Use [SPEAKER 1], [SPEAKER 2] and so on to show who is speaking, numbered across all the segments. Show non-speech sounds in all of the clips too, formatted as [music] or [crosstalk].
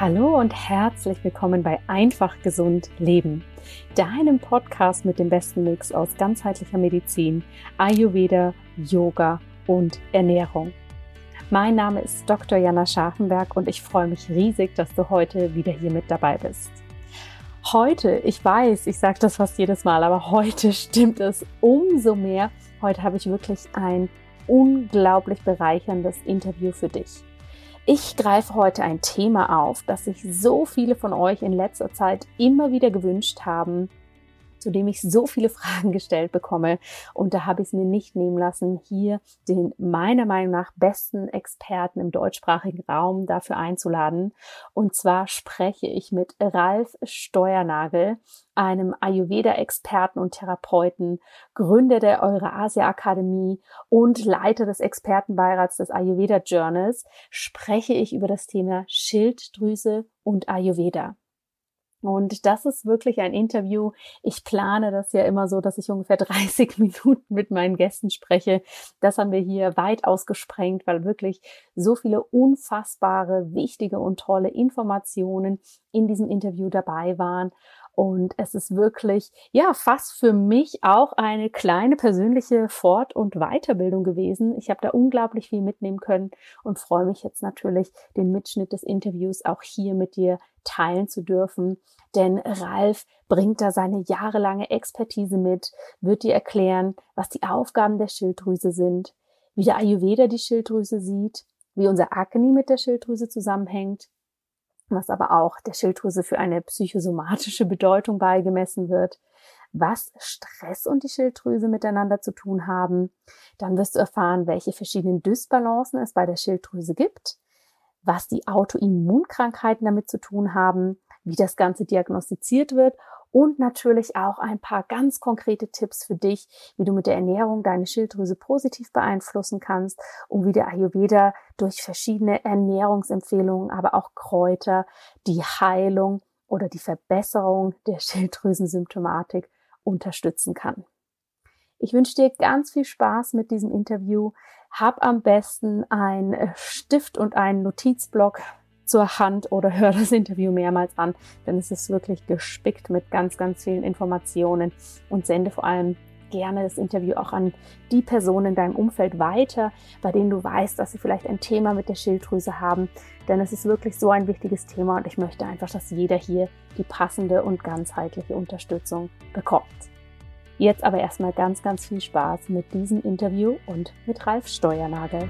[SPEAKER 1] Hallo und herzlich willkommen bei Einfach Gesund Leben, deinem Podcast mit dem besten Mix aus ganzheitlicher Medizin, Ayurveda, Yoga und Ernährung. Mein Name ist Dr. Jana Scharfenberg und ich freue mich riesig, dass du heute wieder hier mit dabei bist. Heute, ich weiß, ich sage das fast jedes Mal, aber heute [laughs] stimmt es umso mehr. Heute habe ich wirklich ein unglaublich bereicherndes Interview für dich. Ich greife heute ein Thema auf, das sich so viele von euch in letzter Zeit immer wieder gewünscht haben, zu dem ich so viele [laughs] Fragen gestellt bekomme. Und da habe ich es mir nicht nehmen lassen, hier den meiner Meinung nach besten Experten im deutschsprachigen Raum dafür einzuladen. Und zwar spreche ich mit Ralf Steuernagel, einem Ayurveda-Experten und Therapeuten, Gründer der Eurasia Akademie und Leiter des Expertenbeirats des Ayurveda Journals, spreche ich über das Thema Schilddrüse und Ayurveda. Und das ist wirklich ein Interview. Ich plane das ja immer so, dass ich ungefähr [laughs] 30 Minuten mit meinen Gästen spreche. Das haben wir hier weit ausgesprengt, weil wirklich so viele unfassbare, wichtige und tolle Informationen in diesem Interview dabei waren. Und es ist wirklich, ja, fast für mich auch eine kleine persönliche Fort- und Weiterbildung gewesen. Ich habe da unglaublich viel mitnehmen können und freue mich jetzt natürlich, den Mitschnitt des Interviews auch hier mit dir teilen zu dürfen. Denn Ralf bringt da seine jahrelange Expertise mit, wird dir erklären, was die Aufgaben der Schilddrüse sind, wie der Ayurveda die Schilddrüse sieht, wie unser Akne mit der Schilddrüse zusammenhängt, was aber auch der Schilddrüse für eine psychosomatische Bedeutung beigemessen wird, was Stress und die Schilddrüse miteinander zu tun haben. Dann wirst du erfahren, welche verschiedenen Dysbalancen es bei der Schilddrüse gibt, was die Autoimmunkrankheiten damit zu tun haben, wie das Ganze diagnostiziert wird und natürlich auch ein paar ganz konkrete Tipps für dich, wie du mit der Ernährung deine Schilddrüse positiv beeinflussen kannst und wie der Ayurveda durch verschiedene Ernährungsempfehlungen, aber auch Kräuter die Heilung oder die Verbesserung der Schilddrüsensymptomatik unterstützen kann. Ich wünsche dir ganz viel Spaß mit diesem Interview. Hab am besten ein Stift und einen Notizblock zur Hand oder hör das Interview mehrmals an, denn es ist wirklich gespickt mit ganz, ganz vielen Informationen und sende vor allem gerne das Interview auch an die Personen in deinem Umfeld weiter, bei denen du weißt, dass sie vielleicht ein Thema mit der Schilddrüse haben. Denn es ist wirklich so ein wichtiges Thema und ich möchte einfach, dass jeder hier die passende und ganzheitliche Unterstützung bekommt. Jetzt aber erstmal ganz, ganz viel Spaß mit diesem Interview und mit Ralf Steuernagel.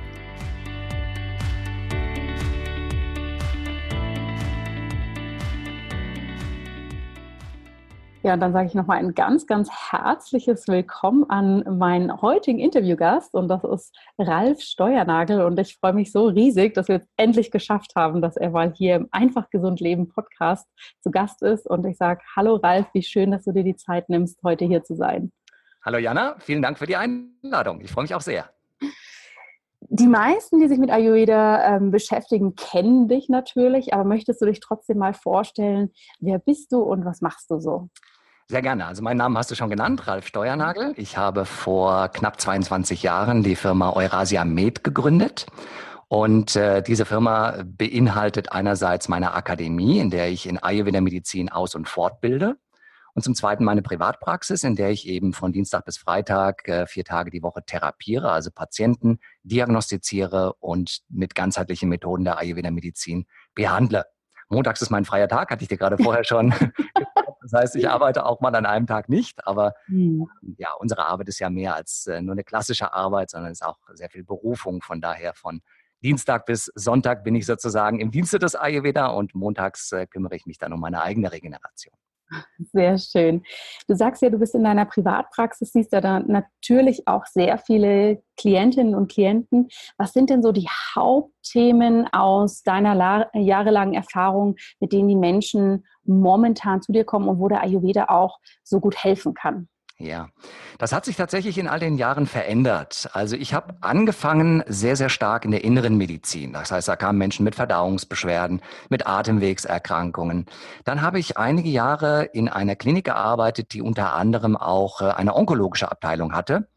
[SPEAKER 1] Ja, und dann sage ich nochmal ein ganz, ganz herzliches Willkommen an meinen heutigen Interviewgast und das ist Ralf Steuernagel und ich freue mich so riesig, dass wir es endlich geschafft haben, dass er mal hier im Einfach Gesund Leben Podcast zu Gast ist und ich sage, hallo Ralf, wie schön, dass du dir die Zeit nimmst, heute hier zu sein.
[SPEAKER 2] Hallo Jana, vielen Dank für die Einladung. Ich freue mich auch sehr.
[SPEAKER 1] Die meisten, die sich mit Ayurveda ähm, beschäftigen, kennen dich natürlich, aber möchtest du dich trotzdem mal vorstellen, wer bist du und was machst du so?
[SPEAKER 2] Sehr gerne. Also meinen Namen hast du schon genannt, Ralf Steuernagel. Ich habe vor knapp 22 Jahren die Firma Eurasia Med gegründet. Und äh, diese Firma beinhaltet einerseits meine Akademie, in der ich in Ayurveda Medizin aus- und fortbilde. Und zum Zweiten meine Privatpraxis, in der ich eben von Dienstag bis Freitag äh, vier Tage die Woche therapiere, also Patienten diagnostiziere und mit ganzheitlichen Methoden der Ayurveda Medizin behandle. Montags ist mein freier Tag, hatte ich dir gerade vorher [laughs] schon [laughs] Das heißt, ich arbeite auch mal an einem Tag nicht, aber mhm. ja, unsere Arbeit ist ja mehr als äh, nur eine klassische Arbeit, sondern es ist auch sehr viel Berufung. Von daher von Dienstag bis Sonntag bin ich sozusagen im Dienste des Ayurveda und montags äh, kümmere ich mich dann um meine eigene Regeneration.
[SPEAKER 1] Sehr schön. Du sagst ja, du bist in deiner Privatpraxis, siehst ja da natürlich auch sehr viele Klientinnen und Klienten. Was sind denn so die Hauptthemen aus deiner jahrelangen Erfahrung, mit denen die Menschen momentan zu dir kommen und wo der Ayurveda auch so gut helfen kann?
[SPEAKER 2] Ja, das hat sich tatsächlich in all den Jahren verändert. Also ich habe angefangen sehr, sehr stark in der inneren Medizin. Das heißt, da kamen Menschen mit Verdauungsbeschwerden, mit Atemwegserkrankungen. Dann habe ich einige Jahre in einer Klinik gearbeitet, die unter anderem auch äh, eine onkologische Abteilung hatte.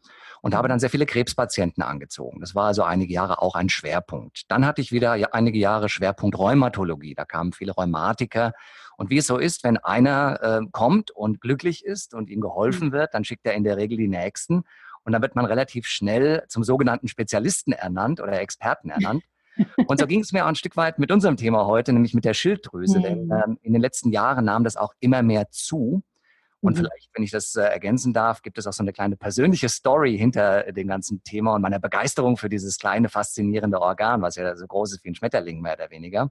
[SPEAKER 2] und habe dann sehr viele Krebspatienten angezogen. Das war also einige Jahre auch ein Schwerpunkt. Dann hatte ich wieder einige Jahre Schwerpunkt Rheumatologie. Da kamen viele Rheumatiker. Und wie es so ist, wenn einer äh, kommt und glücklich ist und ihm geholfen mhm. wird, dann schickt er in der Regel die Nächsten. Und dann wird man relativ schnell zum sogenannten Spezialisten ernannt oder Experten [laughs] ernannt. Und so ging es mir auch ein Stück weit mit unserem Thema heute, nämlich mit der Schilddrüse. Mhm. Denn ähm, in den letzten Jahren nahm das auch immer mehr zu. Und mhm. vielleicht, wenn ich das äh, ergänzen darf, gibt es auch so eine kleine persönliche Story hinter dem ganzen Thema und meiner Begeisterung für dieses kleine, faszinierende Organ, was ja so groß ist wie ein Schmetterling, mehr oder weniger.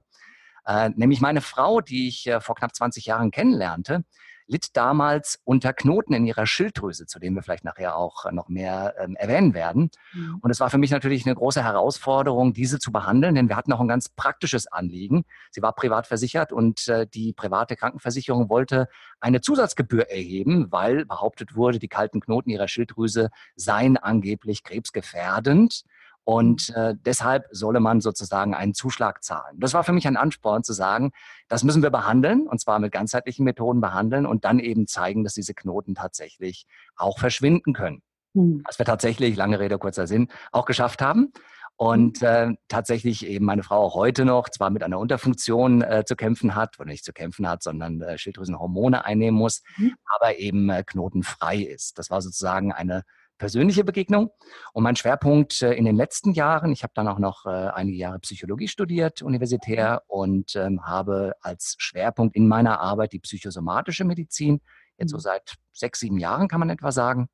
[SPEAKER 2] Äh, nämlich meine Frau, die ich äh, vor knapp 20 Jahren kennenlernte, litt damals unter Knoten in ihrer Schilddrüse, zu dem wir vielleicht nachher auch noch mehr ähm, erwähnen werden. Mhm. Und es war für mich natürlich eine große Herausforderung, diese zu behandeln, denn wir hatten auch ein ganz praktisches Anliegen. Sie war privat versichert und äh, die private Krankenversicherung wollte eine Zusatzgebühr erheben, weil behauptet wurde, die kalten Knoten ihrer Schilddrüse seien angeblich krebsgefährdend. Und mhm. äh, deshalb solle man sozusagen einen Zuschlag zahlen. Das war für mich ein Ansporn zu sagen, das müssen wir behandeln und zwar mit ganzheitlichen Methoden behandeln und dann eben zeigen, dass diese Knoten tatsächlich auch verschwinden können. Mhm. Was wir tatsächlich, lange Rede, kurzer Sinn, auch geschafft haben. Und mhm. äh, tatsächlich eben meine Frau auch heute noch zwar mit einer Unterfunktion äh, zu kämpfen hat, oder nicht zu kämpfen hat, sondern äh, Schilddrüsenhormone einnehmen muss, mhm. aber eben äh, knotenfrei ist. Das war sozusagen eine persönliche Begegnung. Und mein Schwerpunkt äh, in den letzten Jahren, ich habe dann auch noch äh, einige Jahre Psychologie studiert, universitär, und ähm, habe als Schwerpunkt in meiner Arbeit die psychosomatische Medizin, jetzt so mhm. seit sechs, sieben Jahren kann man etwa sagen.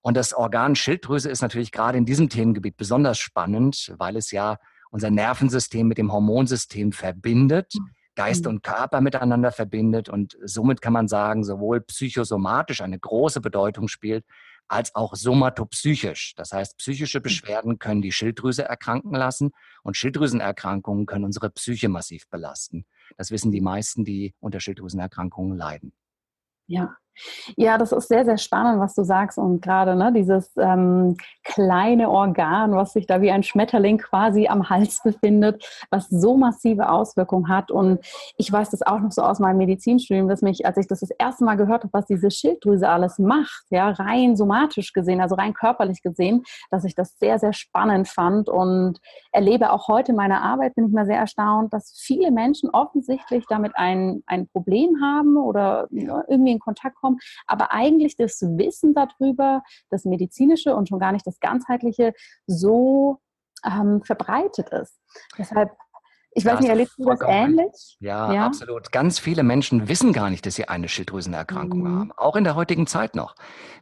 [SPEAKER 2] Und das Organ Schilddrüse ist natürlich gerade in diesem Themengebiet besonders spannend, weil es ja unser Nervensystem mit dem Hormonsystem verbindet. Mhm. Geist mhm. und Körper miteinander verbindet und somit kann man sagen, sowohl psychosomatisch eine große Bedeutung spielt, als auch somatopsychisch. Das heißt, psychische hm. Beschwerden können die Schilddrüse erkranken lassen und Schilddrüsenerkrankungen können unsere Psyche massiv belasten. Das wissen die meisten, die unter Schilddrüsenerkrankungen leiden.
[SPEAKER 1] Ja, ja, das ist sehr, sehr spannend, was du sagst. Und gerade ne, dieses ähm, kleine Organ, was sich da wie ein Schmetterling quasi am Hals befindet, was so massive Auswirkungen hat. Und ich weiß das auch noch so aus meinem Medizinstudium, dass mich, als ich das das erste Mal gehört habe, was diese Schilddrüse alles macht, ja, rein somatisch gesehen, also rein körperlich gesehen, dass ich das sehr, sehr spannend fand und erlebe auch heute in meiner Arbeit, bin ich mal sehr erstaunt, dass viele Menschen offensichtlich damit ein, ein Problem haben oder ja, irgendwie in Kontakt kommen, aber eigentlich das Wissen darüber, das medizinische und schon gar nicht das ganzheitliche, so ähm, verbreitet ist. Deshalb ich weiß nicht, erlebst du das ähnlich?
[SPEAKER 2] Ja, ja, absolut. Ganz viele Menschen wissen gar nicht, dass sie eine Schilddrüsenerkrankung mhm. haben, auch in der heutigen Zeit noch.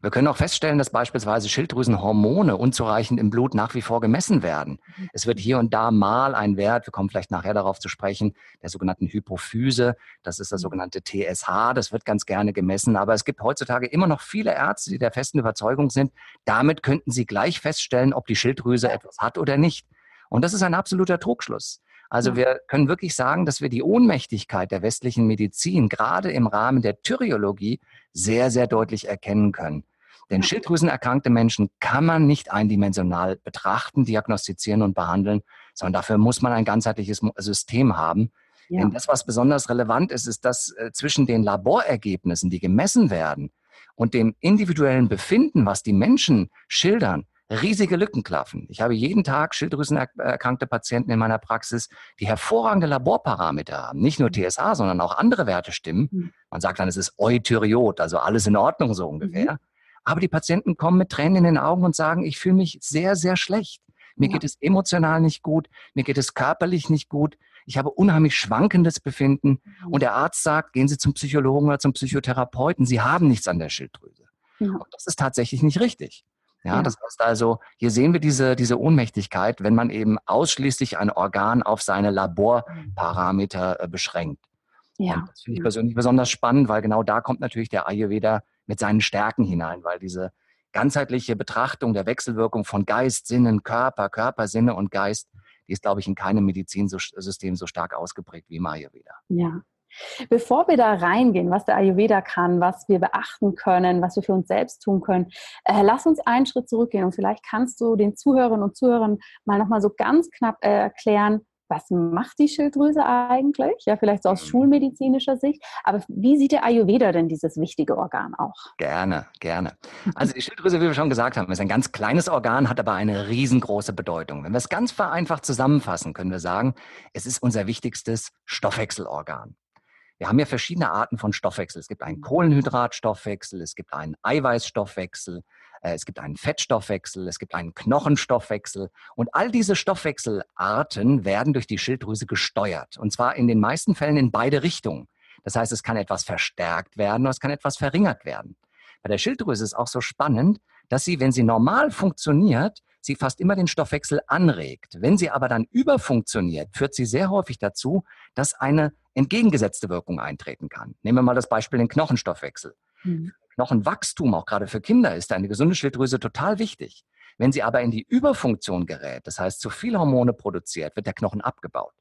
[SPEAKER 2] Wir können auch feststellen, dass beispielsweise Schilddrüsenhormone unzureichend im Blut nach wie vor gemessen werden. Mhm. Es wird hier und da mal ein Wert, wir kommen vielleicht nachher darauf zu sprechen, der sogenannten Hypophyse, das ist das mhm. sogenannte TSH, das wird ganz gerne gemessen, aber es gibt heutzutage immer noch viele Ärzte, die der festen Überzeugung sind, damit könnten sie gleich feststellen, ob die Schilddrüse etwas hat oder nicht. Und das ist ein absoluter Trugschluss. Also wir können wirklich sagen, dass wir die Ohnmächtigkeit der westlichen Medizin gerade im Rahmen der Thyreologie sehr, sehr deutlich erkennen können. Denn Schilddrüsenerkrankte Menschen kann man nicht eindimensional betrachten, diagnostizieren und behandeln, sondern dafür muss man ein ganzheitliches System haben. Ja. Denn das, was besonders relevant ist, ist, dass äh, zwischen den Laborergebnissen, die gemessen werden, und dem individuellen Befinden, was die Menschen schildern, riesige Lücken klaffen. Ich habe jeden Tag schilddrüsenerkrankte Patienten in meiner Praxis, die hervorragende Laborparameter haben. Nicht nur TSH, sondern auch andere Werte stimmen. Mhm. Man sagt dann, es ist Eutyriot, also alles in Ordnung so ungefähr. Mhm. Aber die Patienten kommen mit Tränen in den Augen und sagen, ich fühle mich sehr, sehr schlecht. Mir ja. geht es emotional nicht gut, mir geht es körperlich nicht gut. Ich habe unheimlich schwankendes Befinden. Mhm. Und der Arzt sagt, gehen Sie zum Psychologen oder zum Psychotherapeuten. Sie haben nichts an der Schilddrüse. Ja. Und das ist tatsächlich nicht richtig. Ja, ja, das heißt also, hier sehen wir diese, diese Ohnmächtigkeit, wenn man eben ausschließlich ein Organ auf seine Laborparameter äh, beschränkt. Ja. Und das finde ich persönlich besonders spannend, weil genau da kommt natürlich der Ayurveda mit seinen Stärken hinein, weil diese ganzheitliche Betrachtung der Wechselwirkung von Geist, Sinnen, Körper, Körper, Sinne und Geist, die ist, glaube ich, in keinem Medizinsystem so stark ausgeprägt wie im Ayurveda.
[SPEAKER 1] Ja, Bevor wir da reingehen, was der Ayurveda kann, was wir beachten können, was wir für uns selbst tun können, äh, lass uns einen Schritt zurückgehen und vielleicht kannst du den Zuhörerinnen und Zuhörern mal nochmal so ganz knapp äh, erklären, was macht die Schilddrüse eigentlich? Ja, vielleicht so aus schulmedizinischer Sicht. Aber wie sieht der Ayurveda denn dieses wichtige Organ auch?
[SPEAKER 2] Gerne, gerne. [laughs] Also die Schilddrüse, wie wir schon gesagt haben, ist ein ganz kleines Organ, hat aber eine riesengroße Bedeutung. Wenn wir es ganz vereinfacht zusammenfassen, können wir sagen, es ist unser wichtigstes Stoffwechselorgan. Wir haben ja verschiedene Arten von Stoffwechsel. Es gibt einen Kohlenhydratstoffwechsel, es gibt einen Eiweißstoffwechsel, äh, es gibt einen Fettstoffwechsel, es gibt einen Knochenstoffwechsel. Und all diese Stoffwechselarten werden durch die Schilddrüse gesteuert. Und zwar in den meisten Fällen in beide Richtungen. Das heißt, es kann etwas verstärkt werden oder es kann etwas verringert werden. Bei der Schilddrüse ist es auch so spannend, dass sie, wenn sie normal funktioniert, sie fast immer den Stoffwechsel anregt. Wenn sie aber dann überfunktioniert, führt sie sehr häufig dazu, dass eine entgegengesetzte Wirkung eintreten kann. Nehmen wir mal das Beispiel den Knochenstoffwechsel. Mhm. Knochenwachstum, auch gerade für Kinder, ist eine gesunde Schilddrüse total wichtig. Wenn sie aber in die Überfunktion gerät, das heißt zu viel Hormone produziert, wird der Knochen abgebaut.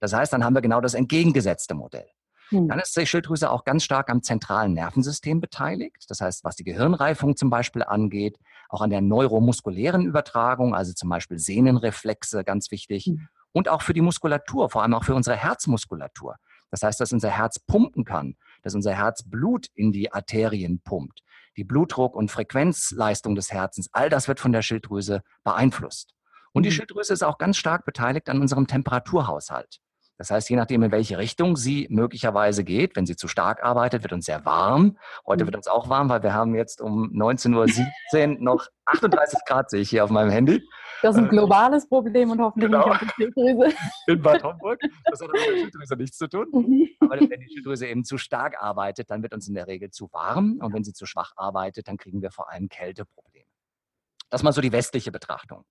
[SPEAKER 2] Das heißt, dann haben wir genau das entgegengesetzte Modell. Hm. Dann ist die Schilddrüse auch ganz stark am zentralen Nervensystem beteiligt. Das heißt, was die Gehirnreifung zum Beispiel angeht, auch an der neuromuskulären Übertragung, also zum Beispiel Sehnenreflexe, ganz wichtig. Hm. Und auch für die Muskulatur, vor allem auch für unsere Herzmuskulatur. Das heißt, dass unser Herz pumpen kann, dass unser Herz Blut in die Arterien pumpt. Die Blutdruck- und Frequenzleistung des Herzens, all das wird von der Schilddrüse beeinflusst. Und die hm. Schilddrüse ist auch ganz stark beteiligt an unserem Temperaturhaushalt. Das heißt, je nachdem, in welche Richtung sie möglicherweise geht, wenn sie zu stark arbeitet, wird uns sehr warm. Heute mhm. wird uns auch warm, weil wir haben jetzt um 19.17 Uhr noch 38 Grad, sehe ich hier auf meinem Handy.
[SPEAKER 1] Das ist ein äh, globales Problem und hoffentlich genau. nicht auf die Schilddrüse. [laughs]
[SPEAKER 2] In Bad Homburg. Das hat mit der Schilddrüse nichts zu tun. Mhm. Aber wenn die Schilddrüse eben zu stark arbeitet, dann wird uns in der Regel zu warm. Und wenn sie zu schwach arbeitet, dann kriegen wir vor allem Kälteprobleme. Das ist mal so die westliche Betrachtung.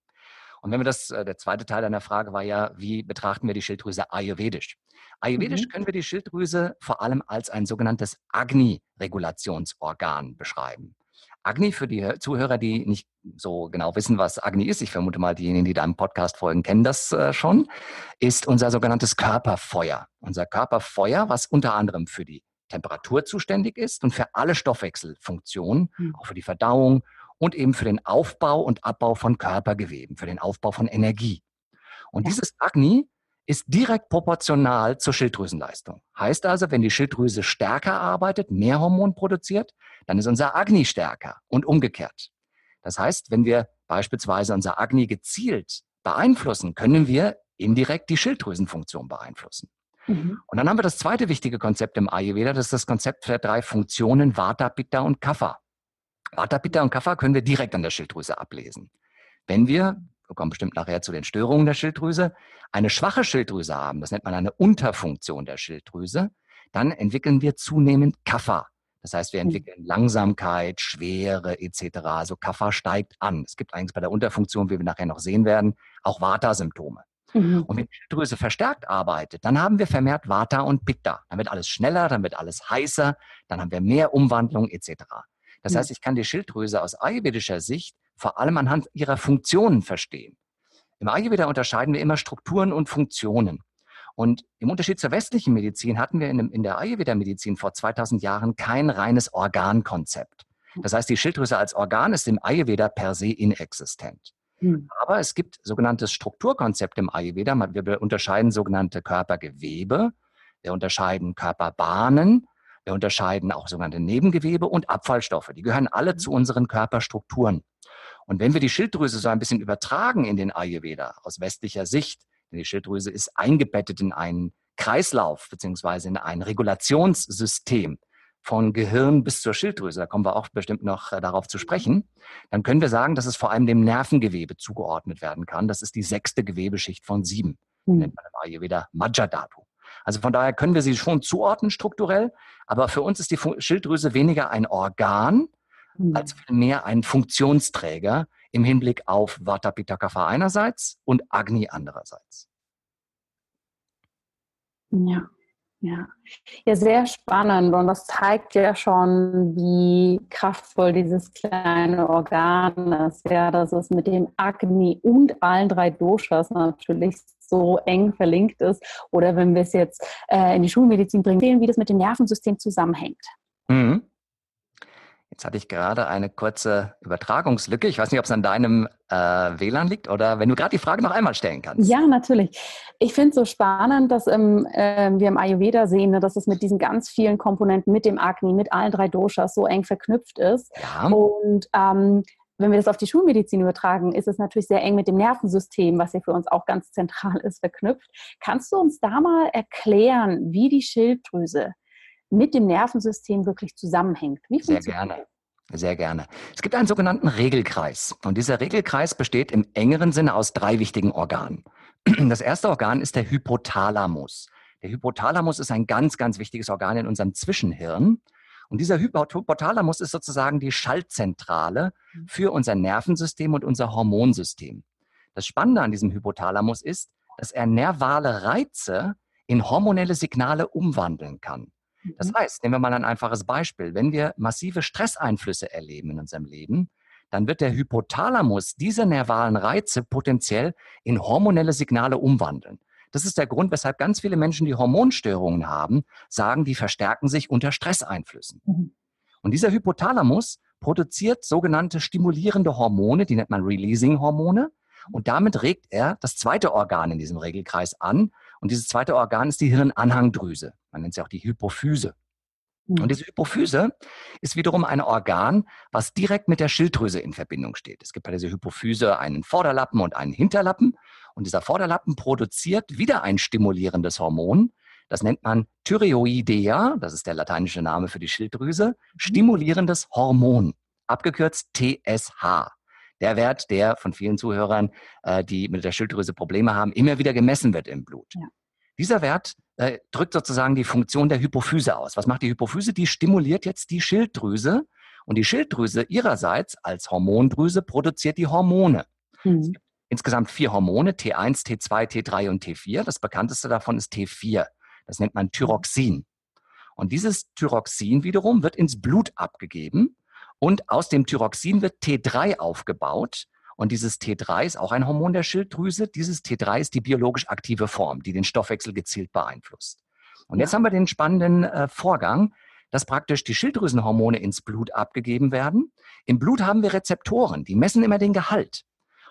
[SPEAKER 2] Und wenn wir das, äh, der zweite Teil deiner Frage war ja, wie betrachten wir die Schilddrüse ayurvedisch? Ayurvedisch mhm. können wir die Schilddrüse vor allem als ein sogenanntes Agni-Regulationsorgan beschreiben. Agni, für die Zuhörer, die nicht so genau wissen, was Agni ist, ich vermute mal, diejenigen, die deinem Podcast folgen, kennen das äh, schon, ist unser sogenanntes Körperfeuer. Unser Körperfeuer, was unter anderem für die Temperatur zuständig ist und für alle Stoffwechselfunktionen, mhm. auch für die Verdauung und eben für den Aufbau und Abbau von Körpergeweben, für den Aufbau von Energie. Und ja. dieses Agni ist direkt proportional zur Schilddrüsenleistung. Heißt also, wenn die Schilddrüse stärker arbeitet, mehr Hormon produziert, dann ist unser Agni stärker und umgekehrt. Das heißt, wenn wir beispielsweise unser Agni gezielt beeinflussen, können wir indirekt die Schilddrüsenfunktion beeinflussen. Mhm. Und dann haben wir das zweite wichtige Konzept im Ayurveda, das ist das Konzept der drei Funktionen Vata, Pitta und Kapha. Vata, Pitta und Kapha können wir direkt an der Schilddrüse ablesen. Wenn wir, wir kommen bestimmt nachher zu den Störungen der Schilddrüse, eine schwache Schilddrüse haben, das nennt man eine Unterfunktion der Schilddrüse, dann entwickeln wir zunehmend Kapha. Das heißt, wir hm. entwickeln Langsamkeit, Schwere etc. Also Kapha steigt an. Es gibt eigentlich bei der Unterfunktion, wie wir nachher noch sehen werden, auch Vata-Symptome. Mhm. Und wenn die Schilddrüse verstärkt arbeitet, dann haben wir vermehrt Vata und Pitta. Dann wird alles schneller, dann wird alles heißer, dann haben wir mehr Umwandlung etc. Das heißt, ich kann die Schilddrüse aus ayurvedischer Sicht vor allem anhand ihrer Funktionen verstehen. Im Ayurveda unterscheiden wir immer Strukturen und Funktionen. Und im Unterschied zur westlichen Medizin hatten wir in, der Ayurveda-Medizin vor 2000 Jahren kein reines Organkonzept. Das heißt, die Schilddrüse als Organ ist im Ayurveda per se inexistent. Hm. Aber es gibt sogenanntes Strukturkonzept im Ayurveda. Wir unterscheiden sogenannte Körpergewebe, wir unterscheiden Körperbahnen wir unterscheiden auch sogenannte Nebengewebe und Abfallstoffe. Die gehören alle mhm. zu unseren Körperstrukturen. Und wenn wir die Schilddrüse so ein bisschen übertragen in den Ayurveda aus westlicher Sicht, denn die Schilddrüse ist eingebettet in einen Kreislauf beziehungsweise in ein Regulationssystem von Gehirn bis zur Schilddrüse, da kommen wir auch bestimmt noch äh, darauf zu sprechen, dann können wir sagen, dass es vor allem dem Nervengewebe zugeordnet werden kann. Das ist die sechste Gewebeschicht von sieben, mhm. nennt man im Ayurveda Majjadhatu. Also von daher können wir sie schon zuordnen strukturell, aber für uns ist die Schilddrüse weniger ein Organ mhm. als vielmehr ein Funktionsträger im Hinblick auf Vata Pitta Kapha einerseits und Agni andererseits.
[SPEAKER 1] Ja. Ja. ja, sehr spannend und das zeigt ja schon, wie kraftvoll dieses kleine Organ ist. Ja, dass es mit dem Agni und allen drei Doshas natürlich so eng verlinkt ist. Oder wenn wir es jetzt äh, in die Schulmedizin bringen, sehen, wie das mit dem Nervensystem zusammenhängt. Mhm.
[SPEAKER 2] Jetzt hatte ich gerade eine kurze Übertragungslücke. Ich weiß nicht, ob es an deinem äh, WLAN liegt oder wenn du gerade die Frage noch einmal stellen kannst.
[SPEAKER 1] Ja, natürlich. Ich finde es so spannend, dass ähm, äh, wir im Ayurveda sehen, ne, dass es mit diesen ganz vielen Komponenten, mit dem Agni, mit allen drei Doshas so eng verknüpft ist. Ja. Und ähm, wenn wir das auf die Schulmedizin übertragen, ist es natürlich sehr eng mit dem Nervensystem, was ja für uns auch ganz zentral ist, verknüpft. Kannst du uns da mal erklären, wie die Schilddrüse mit dem Nervensystem wirklich zusammenhängt.
[SPEAKER 2] Wie Sehr gerne. Sehr gerne. Es gibt einen sogenannten Regelkreis. Und dieser Regelkreis besteht im engeren Sinne aus drei wichtigen Organen. Das erste Organ ist der Hypothalamus. Der Hypothalamus ist ein ganz, ganz wichtiges Organ in unserem Zwischenhirn. Und dieser Hypothalamus ist sozusagen die Schaltzentrale mhm. für unser Nervensystem und unser Hormonsystem. Das Spannende an diesem Hypothalamus ist, dass er nervale Reize in hormonelle Signale umwandeln kann. Das mhm. heißt, nehmen wir mal ein einfaches Beispiel. Wenn wir massive Stresseinflüsse erleben in unserem Leben, dann wird der Hypothalamus diese nervalen Reize potenziell in hormonelle Signale umwandeln. Das ist der Grund, weshalb ganz viele Menschen, die Hormonstörungen haben, sagen, die verstärken sich unter Stresseinflüssen. Mhm. Und dieser Hypothalamus produziert sogenannte stimulierende Hormone, die nennt man Releasing-Hormone. Und damit regt er das zweite Organ in diesem Regelkreis an. Und dieses zweite Organ ist die Hirnanhangdrüse. Man nennt sie auch die Hypophyse. Und mhm. diese Hypophyse ist wiederum ein Organ, was direkt mit der Schilddrüse in Verbindung steht. Es gibt bei dieser Hypophyse einen Vorderlappen und einen Hinterlappen. Und dieser Vorderlappen produziert wieder ein stimulierendes Hormon. Das nennt man Thyreoidea, das ist der lateinische Name für die Schilddrüse, mhm. stimulierendes Hormon, abgekürzt TSH. Der Wert, der von vielen Zuhörern, äh, die mit der Schilddrüse Probleme haben, immer wieder gemessen wird im Blut. Ja. Dieser Wert äh, drückt sozusagen die Funktion der Hypophyse aus. Was macht die Hypophyse? Die stimuliert jetzt die Schilddrüse und die Schilddrüse ihrerseits als Hormondrüse produziert die Hormone. Mhm. Insgesamt vier Hormone, T1, T2, T3 und T4. Das bekannteste davon ist T4. Das nennt man Thyroxin. Und dieses Thyroxin wiederum wird ins Blut abgegeben und aus dem Thyroxin wird T3 aufgebaut. Und dieses T3 ist auch ein Hormon der Schilddrüse. Dieses T3 ist die biologisch aktive Form, die den Stoffwechsel gezielt beeinflusst. Und ja. jetzt haben wir den spannenden äh, Vorgang, dass praktisch die Schilddrüsenhormone ins Blut abgegeben werden. Im Blut haben wir Rezeptoren, die messen immer den Gehalt.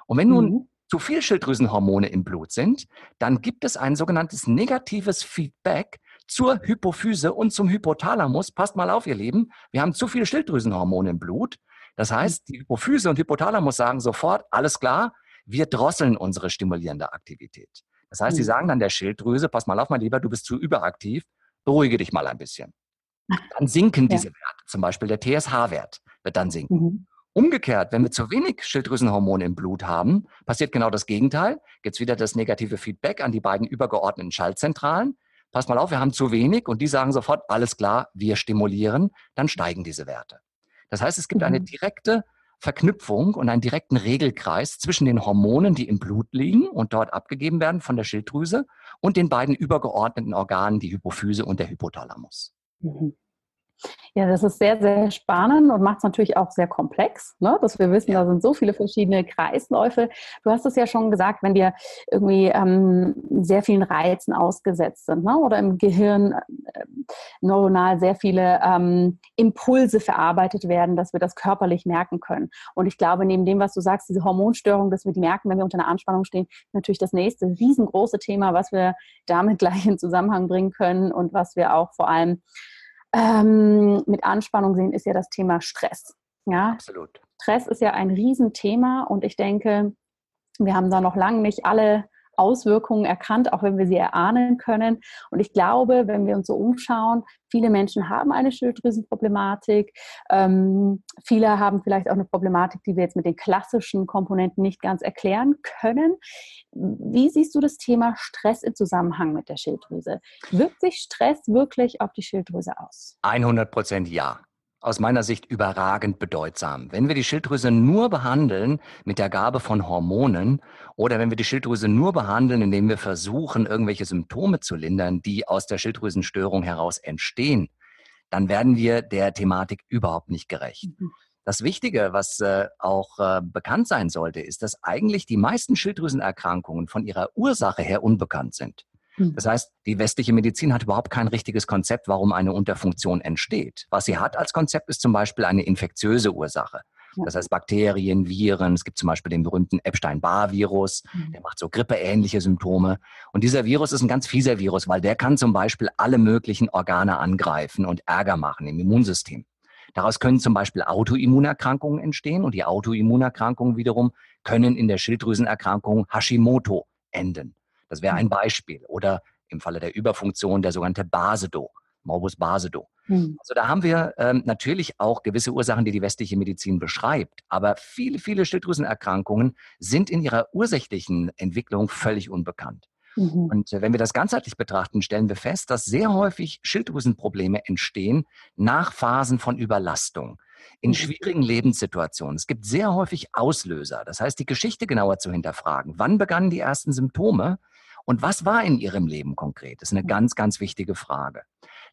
[SPEAKER 2] Und wenn nun mhm. zu viel Schilddrüsenhormone im Blut sind, dann gibt es ein sogenanntes negatives Feedback zur Hypophyse und zum Hypothalamus. Passt mal auf, ihr Lieben, wir haben zu viele Schilddrüsenhormone im Blut. Das mhm. heißt, die Hypophyse und Hypothalamus sagen sofort, alles klar, wir drosseln unsere stimulierende Aktivität. Das heißt, sie mhm. sagen dann der Schilddrüse, pass mal auf, mein Lieber, du bist zu überaktiv, beruhige dich mal ein bisschen. Dann sinken diese Werte, zum Beispiel der TSH-Wert wird dann sinken. Mhm. Umgekehrt, wenn wir zu wenig Schilddrüsenhormone im Blut haben, passiert genau das Gegenteil. Gibt es wieder das negative Feedback an die beiden übergeordneten Schaltzentralen. Pass mal auf, wir haben zu wenig und die sagen sofort, alles klar, wir stimulieren, dann steigen diese Werte. Das heißt, es gibt eine mhm. direkte Verknüpfung und einen direkten Regelkreis zwischen den Hormonen, die im Blut liegen und dort abgegeben werden von der Schilddrüse und den beiden übergeordneten Organen, die Hypophyse und der Hypothalamus. Mhm.
[SPEAKER 1] Ja, das ist sehr, sehr spannend und macht es natürlich auch sehr komplex, ne? dass wir wissen, ja. da sind so viele verschiedene Kreisläufe. Du hast es ja schon gesagt, wenn wir irgendwie ähm, sehr vielen Reizen ausgesetzt sind ne? oder im Gehirn neuronal sehr viele ähm, Impulse verarbeitet werden, dass wir das körperlich merken können. Und ich glaube, neben dem, was du sagst, diese Hormonstörung, dass wir die merken, wenn wir unter einer Anspannung stehen, natürlich das nächste riesengroße Thema, was wir damit [laughs] gleich in Zusammenhang bringen können und was wir auch vor allem ähm, mit Anspannung sehen, ist ja das Thema Stress. Ja?
[SPEAKER 2] Absolut.
[SPEAKER 1] Stress ist ja ein Riesenthema und ich denke, wir haben da noch lange nicht alle Auswirkungen erkannt, auch wenn wir sie erahnen können. Und ich glaube, wenn wir uns so umschauen, viele Menschen haben eine Schilddrüsenproblematik. Ähm, viele haben vielleicht auch eine Problematik, die wir jetzt mit den klassischen Komponenten nicht ganz erklären können. Wie siehst du das Thema Stress im Zusammenhang mit der Schilddrüse? Wirkt sich Stress wirklich auf die Schilddrüse aus?
[SPEAKER 2] 100 Prozent ja aus meiner Sicht überragend bedeutsam. Wenn wir die Schilddrüse nur behandeln mit der Gabe von Hormonen oder wenn wir die Schilddrüse nur behandeln, indem wir versuchen, irgendwelche Symptome zu lindern, die aus der Schilddrüsenstörung heraus entstehen, dann werden wir der Thematik überhaupt nicht gerecht. Mhm. Das Wichtige, was äh, auch äh, bekannt sein sollte, ist, dass eigentlich die meisten Schilddrüsenerkrankungen von ihrer Ursache her unbekannt sind. Hm. Das heißt, die westliche Medizin hat überhaupt kein richtiges Konzept, warum eine Unterfunktion entsteht. Was sie hat als Konzept ist zum Beispiel eine infektiöse Ursache. Das heißt Bakterien, Viren. Es gibt zum Beispiel den berühmten Epstein-Barr-Virus, mhm. der macht so grippeähnliche Symptome. Und dieser Virus ist ein ganz fieser Virus, weil der kann zum Beispiel alle möglichen Organe angreifen und Ärger machen im Immunsystem. Daraus können zum Beispiel Autoimmunerkrankungen entstehen und die Autoimmunerkrankungen wiederum können in der Schilddrüsenerkrankung Hashimoto enden. Das wäre ein Beispiel. Oder im Falle der Überfunktion der sogenannte Basedo, Morbus Basedo. Mhm. Also da haben wir ähm, natürlich auch gewisse Ursachen, die die westliche Medizin beschreibt. Aber viele, viele Schilddrüsenerkrankungen sind in ihrer ursächlichen Entwicklung völlig unbekannt. Mhm. Und äh, wenn wir das ganzheitlich betrachten, stellen wir fest, dass sehr häufig Schilddrüsenprobleme entstehen nach Phasen von Überlastung in mhm. schwierigen Lebenssituationen. Es gibt sehr häufig Auslöser. Das heißt, die Geschichte genauer zu hinterfragen. Wann begannen die ersten Symptome? Und was war in Ihrem Leben konkret? Das ist eine mhm. ganz, ganz wichtige Frage.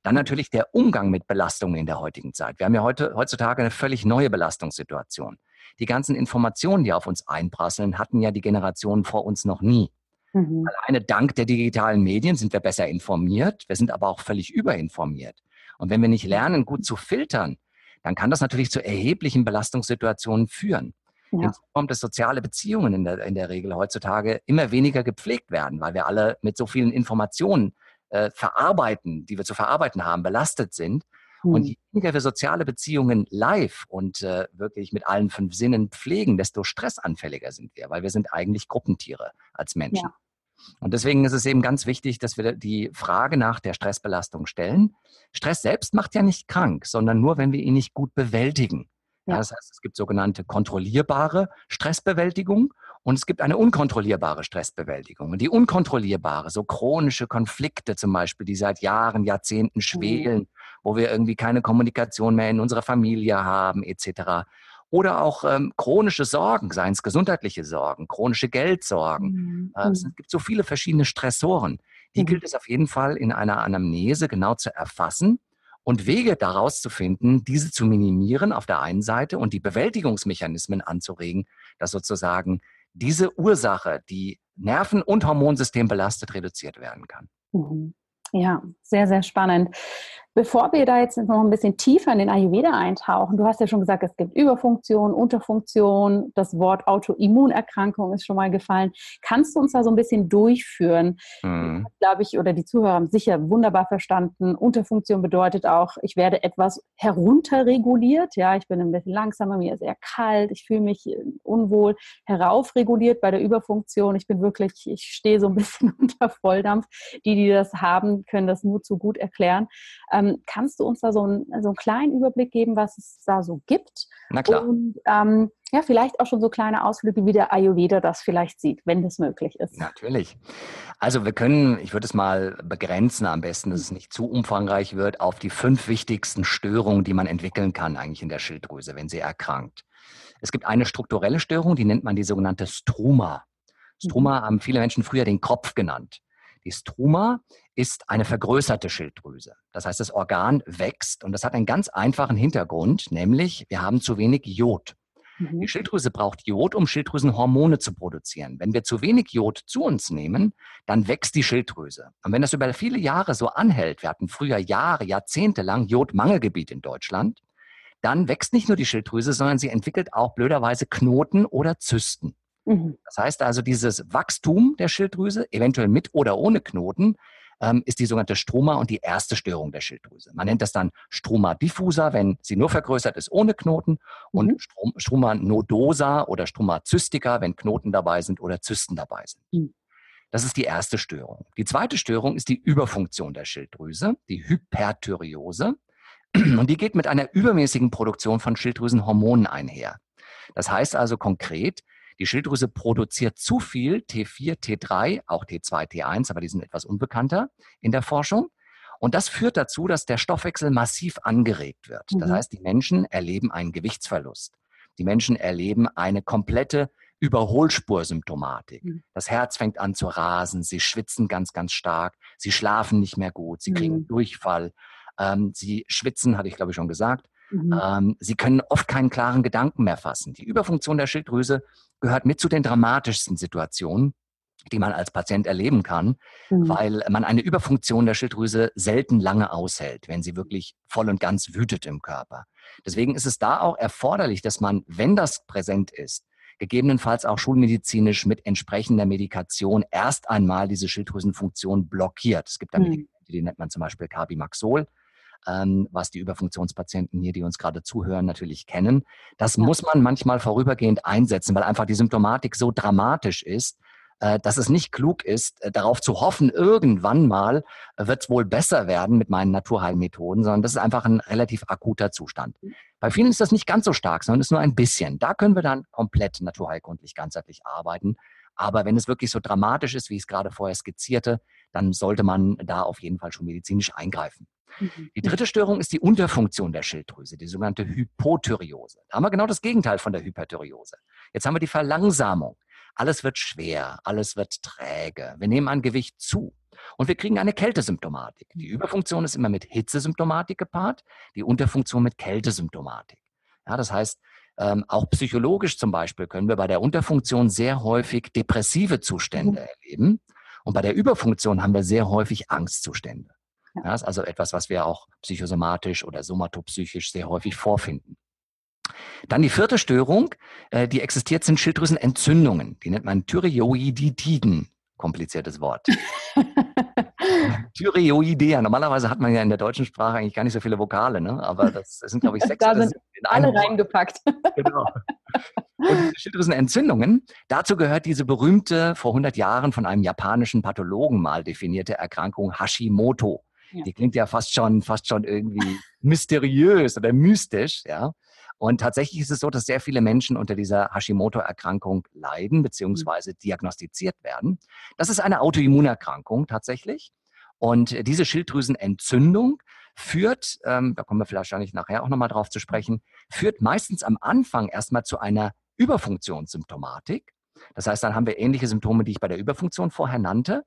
[SPEAKER 2] Dann natürlich der Umgang mit Belastungen in der heutigen Zeit. Wir haben ja heute, heutzutage eine völlig neue Belastungssituation. Die ganzen Informationen, die auf uns einprasseln, hatten ja die Generationen vor uns noch nie. Mhm. Alleine dank der digitalen Medien sind wir besser informiert, wir sind aber auch völlig überinformiert. Und wenn wir nicht lernen, gut zu filtern, dann kann das natürlich zu erheblichen Belastungssituationen führen. Ja. Hinzu kommt, dass soziale Beziehungen in der, in der Regel heutzutage immer weniger gepflegt werden, weil wir alle mit so vielen Informationen äh, verarbeiten, die wir zu verarbeiten haben, belastet sind. Mhm. Und hm. je weniger wir soziale Beziehungen live und äh, wirklich mit allen fünf Sinnen pflegen, desto stressanfälliger sind wir, weil wir sind eigentlich Gruppentiere als Menschen. Ja. Und deswegen ist es eben ganz wichtig, dass wir die Frage nach der Stressbelastung stellen. Stress selbst macht ja nicht krank, sondern nur, wenn wir ihn nicht gut bewältigen. Ja. Das heißt, es gibt sogenannte kontrollierbare Stressbewältigung und es gibt eine unkontrollierbare Stressbewältigung. Und die unkontrollierbare, so chronische Konflikte zum Beispiel, die seit Jahren, Jahrzehnten mhm. schwelen, mhm. wo wir irgendwie keine Kommunikation mehr in unserer Familie haben, etc. Oder auch ähm, chronische Sorgen, seien es gesundheitliche Sorgen, chronische Geldsorgen. Mhm. Äh, es gibt so viele verschiedene Stressoren. Die mhm. gilt es auf jeden Fall in einer Anamnese genau zu erfassen und Wege daraus zu finden, diese zu minimieren auf der einen Seite und die Bewältigungsmechanismen anzuregen, dass sozusagen diese Ursache, die Nerven- und Hormonsystem belastet, reduziert werden kann.
[SPEAKER 1] Mhm. Ja, sehr, sehr spannend. Bevor wir da jetzt noch ein bisschen tiefer in den Ayurveda eintauchen, du hast ja schon gesagt, es gibt Überfunktion, Unterfunktion, das Wort Autoimmunerkrankung ist schon mal gefallen. Kannst du uns da so ein bisschen durchführen? Mhm. Glaube ich, oder die Zuhörer haben sicher wunderbar verstanden. Unterfunktion bedeutet auch, ich werde etwas herunterreguliert. Ja, ich bin ein bisschen langsamer, mir ist eher kalt, ich fühle mich unwohl, heraufreguliert bei der Überfunktion. Ich bin wirklich, ich stehe so ein [laughs] bisschen unter Volldampf. Die, die das haben, können das nur zu gut erklären. Ähm, kannst du uns da so, ein, so einen kleinen Überblick geben, was es da so gibt?
[SPEAKER 2] Na klar.
[SPEAKER 1] Und ähm, ja, vielleicht auch schon so kleine Ausflüge, wie der Ayurveda das vielleicht sieht, wenn das möglich ist.
[SPEAKER 2] Natürlich. Also wir können, ich würde es mal begrenzen am besten, dass es nicht zu umfangreich wird, auf die fünf wichtigsten Störungen, die man entwickeln kann eigentlich in der Schilddrüse, wenn sie erkrankt. Es gibt eine strukturelle Störung, die nennt man die sogenannte Struma. Struma mhm. haben viele Menschen früher den Kopf genannt. Die Struma ist eine vergrößerte Schilddrüse. Das heißt, das Organ wächst und das hat einen ganz einfachen Hintergrund, nämlich wir haben zu wenig Jod. Mhm. Die Schilddrüse braucht Jod, um Schilddrüsenhormone zu produzieren. Wenn wir zu wenig Jod zu uns nehmen, dann wächst die Schilddrüse. Und wenn das über viele Jahre so anhält, wir hatten früher Jahre, Jahrzehnte lang Jodmangelgebiet in Deutschland, dann wächst nicht nur die Schilddrüse, sondern sie entwickelt auch blöderweise Knoten oder Zysten. Mhm. Das heißt also, dieses Wachstum der Schilddrüse, eventuell mit oder ohne Knoten, ähm, ist die sogenannte Struma und die erste Störung der Schilddrüse. Man nennt das dann Struma diffusa, wenn sie nur vergrößert ist ohne Knoten und mhm. Struma nodosa oder Struma cystica, wenn Knoten dabei sind oder Zysten dabei sind. Mhm. Das ist die erste Störung. Die zweite Störung ist die Überfunktion der Schilddrüse, die Hyperthyreose. Und die geht mit einer übermäßigen Produktion von Schilddrüsenhormonen einher. Das heißt also konkret, die Schilddrüse produziert zu viel T4, T3, auch T2, T1, aber die sind etwas unbekannter in der Forschung. Und das führt dazu, dass der Stoffwechsel massiv angeregt wird. Das mhm. heißt, die Menschen erleben einen Gewichtsverlust. Die Menschen erleben eine komplette Überholspursymptomatik. Mhm. Das Herz fängt an zu rasen, sie schwitzen ganz, ganz stark, sie schlafen nicht mehr gut, sie kriegen mhm. Durchfall, ähm, sie schwitzen, hatte ich glaube ich schon gesagt. Mhm. Ähm, sie können oft keinen klaren Gedanken mehr fassen. Die Überfunktion der Schilddrüse gehört mit zu den dramatischsten Situationen, die man als Patient erleben kann, mhm. weil man eine Überfunktion der Schilddrüse selten lange aushält, wenn sie wirklich voll und ganz wütet im Körper. Deswegen ist es da auch erforderlich, dass man, wenn das präsent ist, gegebenenfalls auch schulmedizinisch mit entsprechender Medikation erst einmal diese Schilddrüsenfunktion blockiert. Es gibt da mhm. Medikamente, die nennt man zum Beispiel Carbimaxol, ähm, was die Überfunktionspatienten hier, die uns gerade zuhören, natürlich kennen. Das ja. muss man manchmal vorübergehend einsetzen, weil einfach die Symptomatik so dramatisch ist, äh, dass es nicht klug ist, äh, darauf zu hoffen, irgendwann mal wird es wohl besser werden mit meinen Naturheilmethoden, sondern das ist einfach ein relativ akuter Zustand. Bei vielen ist das nicht ganz so stark, sondern ist nur ein bisschen. Da können wir dann komplett naturheilkundlich ganzheitlich arbeiten. Aber wenn es wirklich so dramatisch ist, wie ich es gerade vorher skizzierte, dann sollte man da auf jeden Fall schon medizinisch eingreifen. Mhm. Die dritte Störung ist die Unterfunktion der Schilddrüse, die sogenannte Hypothyreose. Da haben wir genau das Gegenteil von der Hyperthyreose. Jetzt haben wir die Verlangsamung. Alles wird schwer, alles wird träge. Wir nehmen an Gewicht zu. Und wir kriegen eine Kältesymptomatik. Die mhm. Überfunktion ist immer mit Hitzesymptomatik gepaart, die Unterfunktion mit Kältesymptomatik. Ja, das heißt, ähm, auch psychologisch zum Beispiel können wir bei der Unterfunktion sehr häufig depressive Zustände mhm. erleben. Und bei der Überfunktion haben wir sehr häufig Angstzustände. Ja. Das ist also etwas, was wir auch psychosomatisch oder somatopsychisch sehr häufig vorfinden. Dann die vierte Störung, äh, die existiert, sind Schilddrüsenentzündungen. Die nennt man Thyreoiditiden. Kompliziertes Wort. [laughs] Thyreoidea. Normalerweise hat man ja in der deutschen Sprache eigentlich gar nicht so viele Vokale, ne? aber das sind, glaube ich, [laughs] sechs.
[SPEAKER 1] da sind alle Wort. reingepackt. [laughs] genau.
[SPEAKER 2] Und Schilddrüsenentzündungen, dazu gehört diese berühmte, vor 100 Jahren von einem japanischen Pathologen mal definierte Erkrankung Hashimoto. Ja. Die klingt ja fast schon, fast schon irgendwie mysteriös oder mystisch, ja. Und tatsächlich ist es so, dass sehr viele Menschen unter dieser Hashimoto-Erkrankung leiden bzw. Mhm. diagnostiziert werden. Das ist eine Autoimmunerkrankung tatsächlich. Und diese Schilddrüsenentzündung führt, ähm, da kommen wir wahrscheinlich nachher auch nochmal drauf zu sprechen, führt meistens am Anfang erstmal zu einer Überfunktionssymptomatik. Das heißt, dann haben wir ähnliche Symptome, die ich bei der Überfunktion vorher nannte.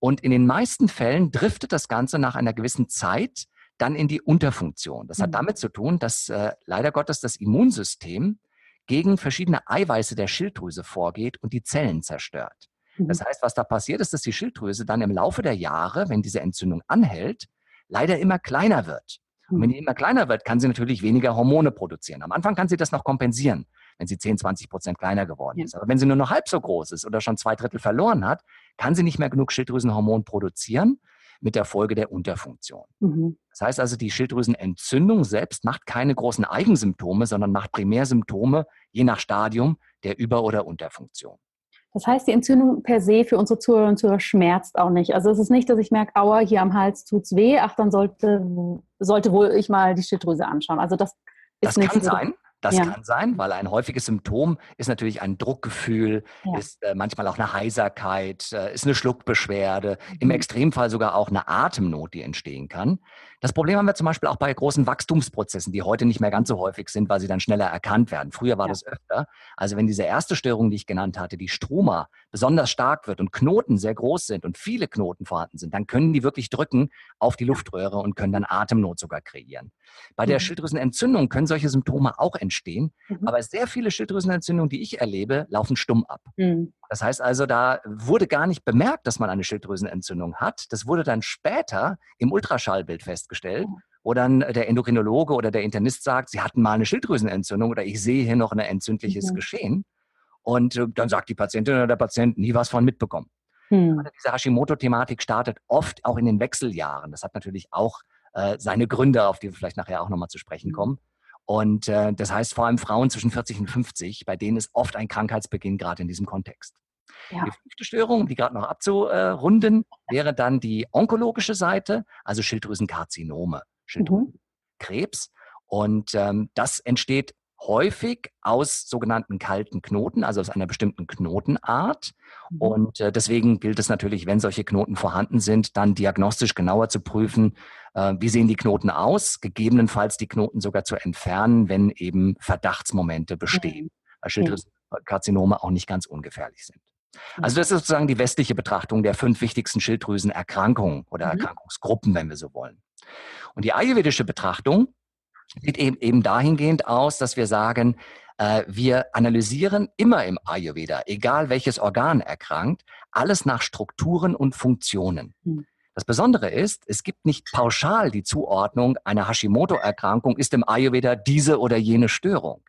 [SPEAKER 2] Und in den meisten Fällen driftet das Ganze nach einer gewissen Zeit dann in die Unterfunktion. Das hat mhm. damit zu tun, dass äh, leider Gottes das Immunsystem gegen verschiedene Eiweiße der Schilddrüse vorgeht und die Zellen zerstört. Das mhm. heißt, was da passiert ist, dass die Schilddrüse dann im Laufe der Jahre, wenn diese Entzündung anhält, leider immer kleiner wird. Und wenn die mhm. immer kleiner wird, kann sie natürlich weniger Hormone produzieren. Am Anfang kann sie das noch kompensieren, wenn sie 10, 20 Prozent kleiner geworden ist. Aber wenn sie nur noch halb so groß ist oder schon zwei Drittel verloren hat, kann sie nicht mehr genug Schilddrüsenhormon produzieren mit der Folge der Unterfunktion. Mhm. Das heißt also, die Schilddrüsenentzündung selbst macht keine großen Eigensymptome, sondern macht Primärsymptome je nach Stadium der Über- oder Unterfunktion.
[SPEAKER 1] Das heißt, die Entzündung per se für unsere Zuhörer und Zuhörer schmerzt auch nicht. Also es ist nicht, dass ich merke, aua, hier am Hals tut es weh, ach, dann sollte, sollte wohl ich mal die Schilddrüse anschauen. Also das
[SPEAKER 2] ist das kann so, sein. Das ja. kann sein, weil ein häufiges Symptom ist natürlich ein Druckgefühl, ja. ist äh, manchmal auch eine Heiserkeit, äh, ist eine Schluckbeschwerde, mhm. im Extremfall sogar auch eine Atemnot, die entstehen kann. Das Problem haben wir zum Beispiel auch bei großen Wachstumsprozessen, die heute nicht mehr ganz so häufig sind, weil sie dann schneller erkannt werden. Früher war ja. das öfter. Also wenn diese erste Störung, die ich genannt hatte, die Stroma, besonders stark wird und Knoten sehr groß sind und viele Knoten vorhanden sind, dann können die wirklich drücken auf die Luftröhre und können dann Atemnot sogar kreieren. Bei der mhm. Schilddrüsenentzündung können solche Symptome auch entstehen, mhm. aber sehr viele Schilddrüsenentzündungen, die ich erlebe, laufen stumm ab. Mhm. Das heißt also, da wurde gar nicht bemerkt, dass man eine Schilddrüsenentzündung hat. Das wurde dann später im Ultraschallbild festgestellt, mhm. wo dann der Endokrinologe oder der Internist sagt, sie hatten mal eine Schilddrüsenentzündung oder ich sehe hier noch ein entzündliches mhm. Geschehen. Und äh, dann sagt die Patientin oder der Patient nie was von mitbekommen. Mhm. Diese Hashimoto-Thematik startet oft auch in den Wechseljahren. Das hat natürlich auch äh, seine Gründe, auf die wir vielleicht nachher auch nochmal zu sprechen mhm. kommen. Und äh, das heißt vor allem Frauen zwischen 40 und 50, bei denen ist oft ein Krankheitsbeginn gerade in diesem Kontext. Ja. Die fünfte Störung, die gerade noch abzurunden, wäre dann die onkologische Seite, also Schilddrüsenkarzinome, Schilddrüsenkrebs. Mhm. Und ähm, das entsteht häufig aus sogenannten kalten Knoten, also aus einer bestimmten Knotenart. Mhm. Und äh, deswegen gilt es natürlich, wenn solche Knoten vorhanden sind, dann diagnostisch genauer zu prüfen, äh, wie sehen die Knoten aus, gegebenenfalls die Knoten sogar zu entfernen, wenn eben Verdachtsmomente bestehen, mhm. weil Schilddrüsenkarzinome auch nicht ganz ungefährlich sind. Also das ist sozusagen die westliche Betrachtung der fünf wichtigsten Schilddrüsenerkrankungen oder mhm. Erkrankungsgruppen, wenn wir so wollen. Und die ayurvedische Betrachtung sieht eben, eben dahingehend aus, dass wir sagen, Äh, wir analysieren immer im Ayurveda, egal welches Organ erkrankt, alles nach Strukturen und Funktionen. Mhm. Das Besondere ist, es gibt nicht pauschal die Zuordnung, eine Hashimoto-Erkrankung ist im Ayurveda diese oder jene Störung.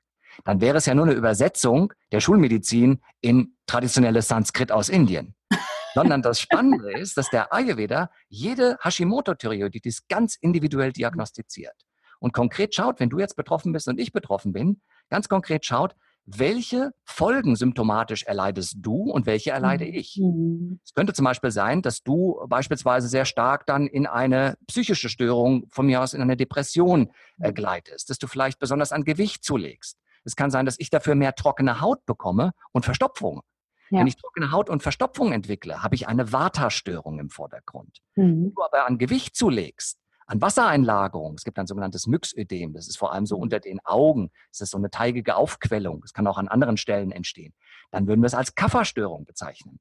[SPEAKER 2] Dann wäre es ja nur eine Übersetzung der Schulmedizin in traditionelles Sanskrit aus Indien. [laughs] Sondern das Spannende ist, dass der Ayurveda jede Hashimoto-Thyreoiditis ganz individuell diagnostiziert. Und konkret schaut, wenn du jetzt betroffen bist und ich betroffen bin, ganz konkret schaut, welche Folgen symptomatisch erleidest du und welche erleide mhm. ich. Mhm. Es könnte zum Beispiel sein, dass du beispielsweise sehr stark dann in eine psychische Störung, von mir aus in eine Depression äh, mhm. gleitest, dass du vielleicht besonders an Gewicht zulegst. Es kann sein, dass ich dafür mehr trockene Haut bekomme und Verstopfung. Ja. Wenn ich trockene Haut und Verstopfung entwickle, habe ich eine Vata-Störung im Vordergrund. Mhm. Wenn du aber an Gewicht zulegst, an Wassereinlagerung. Es gibt ein sogenanntes Myxödem. Das ist vor allem so mhm. unter den Augen. Das ist so eine teigige Aufquellung. Das kann auch an anderen Stellen entstehen. Dann würden wir es als Kafferstörung bezeichnen.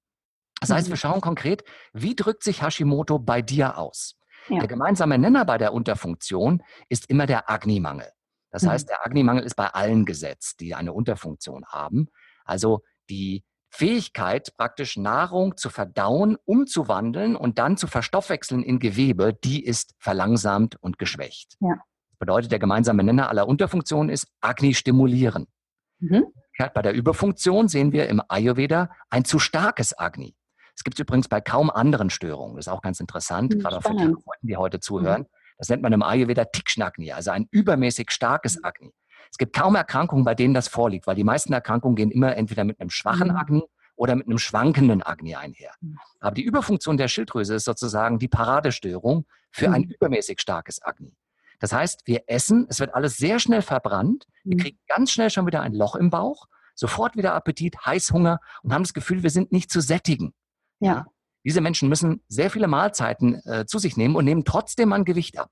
[SPEAKER 2] Das heißt, wir mhm. schauen konkret, wie drückt sich Hashimoto bei dir aus? Ja. Der gemeinsame Nenner bei der Unterfunktion ist immer der Agni-Mangel. Das mhm. heißt, der Agni-Mangel ist bei allen gesetzt, die eine Unterfunktion haben. Also die Fähigkeit, praktisch Nahrung zu verdauen, umzuwandeln und dann zu verstoffwechseln in Gewebe, die ist verlangsamt und geschwächt. Ja. Das bedeutet, der gemeinsame Nenner aller Unterfunktionen ist Agni stimulieren. Mhm. Bei der Überfunktion sehen wir im Ayurveda ein zu starkes Agni. Es gibt es übrigens bei kaum anderen Störungen. Das ist auch ganz interessant, mhm, gerade auch für die Therapeuten, die heute zuhören. Mhm. Das nennt man im Ayurveda Tikschnagni, also ein übermäßig starkes mhm. Agni. Es gibt kaum Erkrankungen, bei denen das vorliegt, weil die meisten Erkrankungen gehen immer entweder mit einem schwachen mhm. Agni oder mit einem schwankenden Agni einher. Mhm. Aber die Überfunktion der Schilddrüse ist sozusagen die Paradestörung für ein mhm. übermäßig starkes Agni. Das heißt, wir essen, es wird alles sehr schnell verbrannt, wir kriegen ganz schnell schon wieder ein Loch im Bauch, sofort wieder Appetit, Heißhunger und haben das Gefühl, wir sind nicht zu sättigen. Ja. Diese Menschen müssen sehr viele Mahlzeiten äh, zu sich nehmen und nehmen trotzdem an Gewicht ab.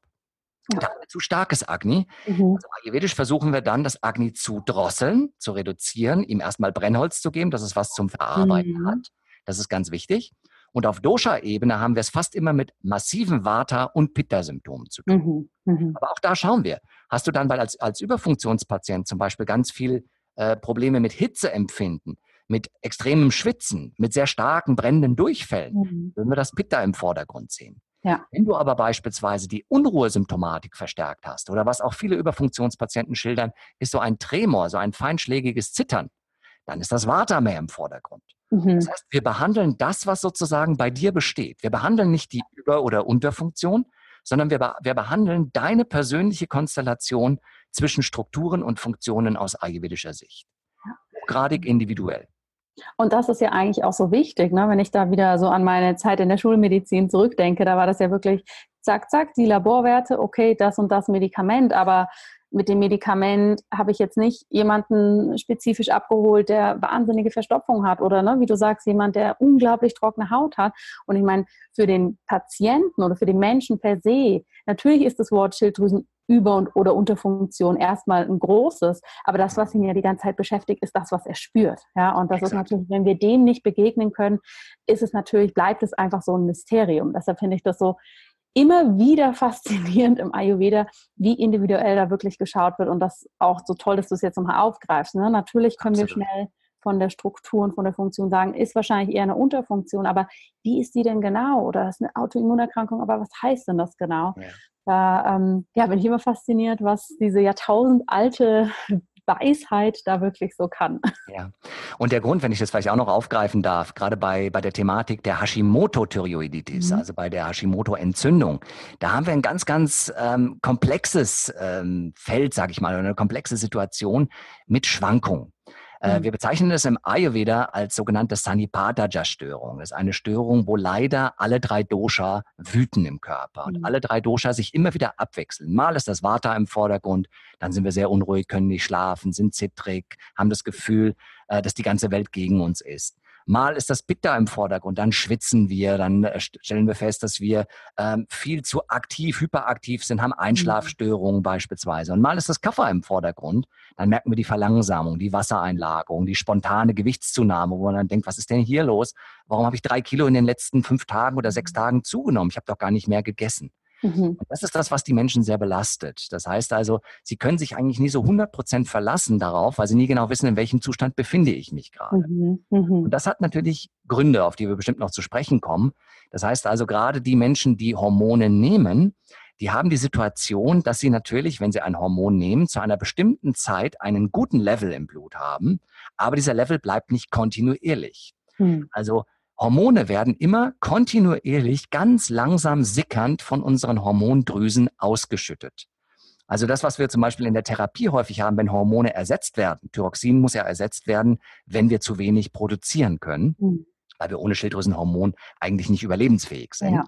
[SPEAKER 2] Ja. Da zu starkes Agni. Mhm. Also ayurvedisch versuchen wir dann, das Agni zu drosseln, zu reduzieren, ihm erstmal Brennholz zu geben, dass es was zum Verarbeiten mhm. hat. Das ist ganz wichtig. Und auf Dosha-Ebene haben wir es fast immer mit massiven Vata- und Pitta-Symptomen zu tun. Mhm. mhm. Aber auch da schauen wir. Hast du dann, weil als, als Überfunktionspatient zum Beispiel ganz viel äh, Probleme mit Hitzeempfinden, mit extremem Schwitzen, mit sehr starken brennenden Durchfällen, mhm. würden wir das Pitta im Vordergrund sehen. Ja. Wenn du aber beispielsweise die Unruhesymptomatik verstärkt hast oder was auch viele Überfunktionspatienten schildern, ist so ein Tremor, so ein feinschlägiges Zittern, dann ist das Vata mehr im Vordergrund. Mhm. Das heißt, wir behandeln das, was sozusagen bei dir besteht. Wir behandeln nicht die Über- oder Unterfunktion, sondern wir, wir behandeln deine persönliche Konstellation zwischen Strukturen und Funktionen aus ayurvedischer Sicht. Hochgradig individuell.
[SPEAKER 1] Und das ist ja eigentlich auch so wichtig, ne? wenn ich da wieder so an meine Zeit in der Schulmedizin zurückdenke, da war das ja wirklich zack, zack, die Laborwerte, okay, das und das Medikament, aber mit dem Medikament habe ich jetzt nicht jemanden spezifisch abgeholt, der wahnsinnige Verstopfung hat oder, ne, wie du sagst, jemand, der unglaublich trockene Haut hat. Und ich meine, für den Patienten oder für den Menschen per se, natürlich ist das Wort Schilddrüsen über- und oder Unterfunktion erstmal ein großes, aber das, was ihn ja die ganze Zeit beschäftigt, ist das, was er spürt. Ja, und das Exakt. ist natürlich, wenn wir dem nicht begegnen können, ist es natürlich, bleibt es einfach so ein Mysterium. Deshalb finde ich das so immer wieder faszinierend im Ayurveda, wie individuell da wirklich geschaut wird und das auch so toll, dass du es jetzt nochmal aufgreifst. Ne? Natürlich können wir schnell von der Struktur und von der Funktion sagen, ist wahrscheinlich eher eine Unterfunktion, aber wie ist die denn genau? Oder ist eine Autoimmunerkrankung, aber was heißt denn das genau? Ja. Da ähm, ja, bin ich immer fasziniert, was diese jahrtausendalte [laughs] Weisheit da wirklich so kann.
[SPEAKER 2] Ja. Und der Grund, wenn ich das vielleicht auch noch aufgreifen darf, gerade bei, bei der Thematik der Hashimoto-Thyreoiditis, mhm. also bei der Hashimoto-Entzündung, da haben wir ein ganz, ganz ähm, komplexes ähm, Feld, sage ich mal, eine komplexe Situation mit Schwankungen. Äh, mhm. Wir bezeichnen es im Ayurveda als sogenannte Sanipadaja-Störung. Das ist eine Störung, wo leider alle drei Dosha wüten im Körper und mhm. alle drei Dosha sich immer wieder abwechseln. Mal ist das Vata im Vordergrund, dann sind wir sehr unruhig, können nicht schlafen, sind zittrig, haben das Gefühl, äh, dass die ganze Welt gegen uns ist. Mal ist das Pitta im Vordergrund, dann schwitzen wir, dann äh, stellen wir fest, dass wir ähm, viel zu aktiv, hyperaktiv sind, haben Einschlafstörungen mhm. beispielsweise. Und mal ist das Kaffer im Vordergrund, dann merken wir die Verlangsamung, die Wassereinlagerung, die spontane Gewichtszunahme, wo man dann denkt, was ist denn hier los? Warum habe ich drei Kilo in den letzten fünf Tagen oder sechs Tagen zugenommen? Ich habe doch gar nicht mehr gegessen. Mhm. das ist das, was die Menschen sehr belastet. Das heißt also, sie können sich eigentlich nie so 100 Prozent verlassen darauf, weil sie nie genau wissen, in welchem Zustand befinde ich mich gerade. Mhm. Mhm. Und das hat natürlich Gründe, auf die wir bestimmt noch zu sprechen kommen. Das heißt also, gerade die Menschen, die Hormone nehmen, die haben die Situation, dass sie natürlich, wenn sie ein Hormon nehmen, zu einer bestimmten Zeit einen guten Level im Blut haben, aber dieser Level bleibt nicht kontinuierlich. Hm. Also Hormone werden immer kontinuierlich ganz langsam sickernd von unseren Hormondrüsen ausgeschüttet. Also das, was wir zum Beispiel in der Therapie häufig haben, wenn Hormone ersetzt werden. Thyroxin muss ja ersetzt werden, wenn wir zu wenig produzieren können, mhm. weil wir ohne Schilddrüsenhormon eigentlich nicht überlebensfähig sind. Ja.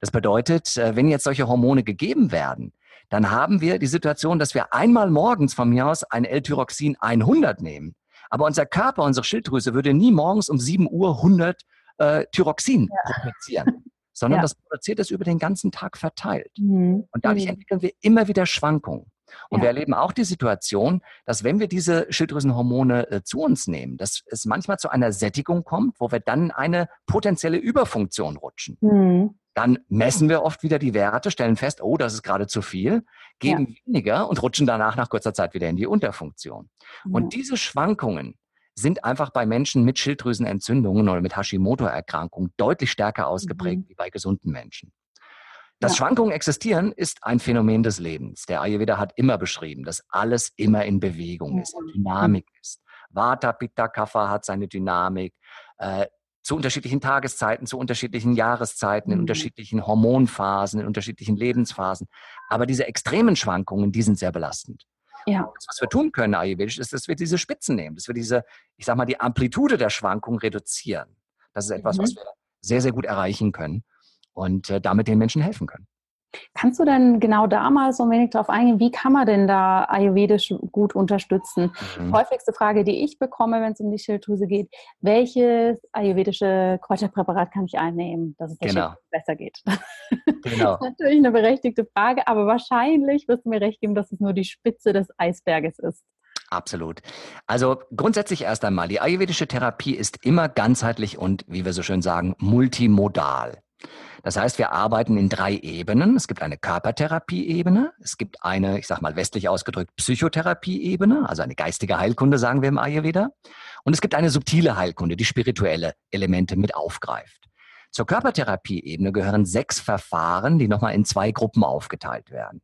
[SPEAKER 2] Das bedeutet, äh, wenn jetzt solche Hormone gegeben werden, dann haben wir die Situation, dass wir einmal morgens von mir aus ein L-Tyroxin 100 nehmen. Aber unser Körper, unsere Schilddrüse würde nie morgens um 7 Uhr 100 äh, Thyroxin ja. produzieren, [laughs] sondern ja. das produziert es über den ganzen Tag verteilt. Mhm. Und dadurch mhm. entwickeln wir immer wieder Schwankungen. Und ja. wir erleben auch die Situation, dass wenn wir diese Schilddrüsenhormone äh, zu uns nehmen, dass es manchmal zu einer Sättigung kommt, wo wir dann eine potenzielle Überfunktion rutschen. Mhm. Dann messen wir oft wieder die Werte, stellen fest, oh, das ist gerade zu viel, geben ja. weniger und rutschen danach nach kurzer Zeit wieder in die Unterfunktion. Ja. Und diese Schwankungen, sind einfach bei Menschen mit Schilddrüsenentzündungen oder mit Hashimoto-Erkrankungen deutlich stärker ausgeprägt mhm. wie bei gesunden Menschen. Dass ja. Schwankungen existieren, ist ein Phänomen des Lebens. Der Ayurveda hat immer beschrieben, dass alles immer in Bewegung ist, in Dynamik mhm. ist. Vata, Pitta, Kapha hat seine Dynamik. Äh, zu unterschiedlichen Tageszeiten, zu unterschiedlichen Jahreszeiten, in mhm. unterschiedlichen Hormonphasen, in unterschiedlichen Lebensphasen. Aber diese extremen Schwankungen, die sind sehr belastend. Ja. Das, was wir tun können ayurvedisch, ist, dass wir diese Spitzen nehmen, dass wir diese, ich sag mal, die Amplitude der Schwankungen reduzieren. Das ist etwas, mhm. was wir sehr, sehr gut erreichen können und äh, damit den Menschen helfen können.
[SPEAKER 1] Kannst du denn genau da mal so ein wenig darauf eingehen, wie kann man denn da ayurvedisch gut unterstützen? Mhm. Häufigste Frage, die ich bekomme, wenn es um die Schilddrüse geht, welches ayurvedische Kräuterpräparat kann ich einnehmen, dass es der genau. besser geht? [laughs] Genau. das ist natürlich eine berechtigte Frage, aber wahrscheinlich wirst du mir recht geben, dass es nur die Spitze des Eisberges ist.
[SPEAKER 2] Absolut. Also grundsätzlich erst einmal, die ayurvedische Therapie ist immer ganzheitlich und, wie wir so schön sagen, multimodal. Das heißt, wir arbeiten in drei Ebenen. Es gibt eine Körpertherapie-Ebene, es gibt eine, ich sage mal westlich ausgedrückt, Psychotherapie-Ebene, also eine geistige Heilkunde, sagen wir im Ayurveda. Und es gibt eine subtile Heilkunde, die spirituelle Elemente mit aufgreift. Zur Körpertherapie-Ebene gehören sechs Verfahren, die nochmal in zwei Gruppen aufgeteilt werden.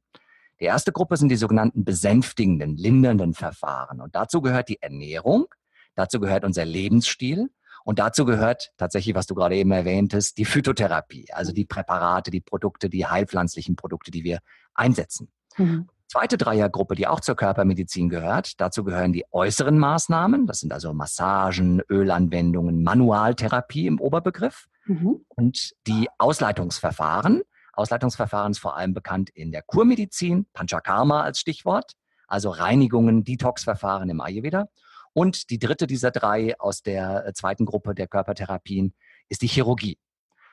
[SPEAKER 2] Die erste Gruppe sind die sogenannten besänftigenden, lindernden Verfahren. Und dazu gehört die Ernährung, dazu gehört unser Lebensstil und dazu gehört tatsächlich, was du gerade eben erwähntest, die Phytotherapie, also die Präparate, die Produkte, die heilpflanzlichen Produkte, die wir einsetzen. Mhm. Zweite Dreiergruppe, die auch zur Körpermedizin gehört, dazu gehören die äußeren Maßnahmen, das sind also Massagen, Ölanwendungen, Manualtherapie im Oberbegriff mhm. und die Ausleitungsverfahren. Ausleitungsverfahren ist vor allem bekannt in der Kurmedizin, Panchakarma als Stichwort, also Reinigungen, Detoxverfahren im Ayurveda und die dritte dieser drei aus der äh, zweiten Gruppe der Körpertherapien ist die Chirurgie.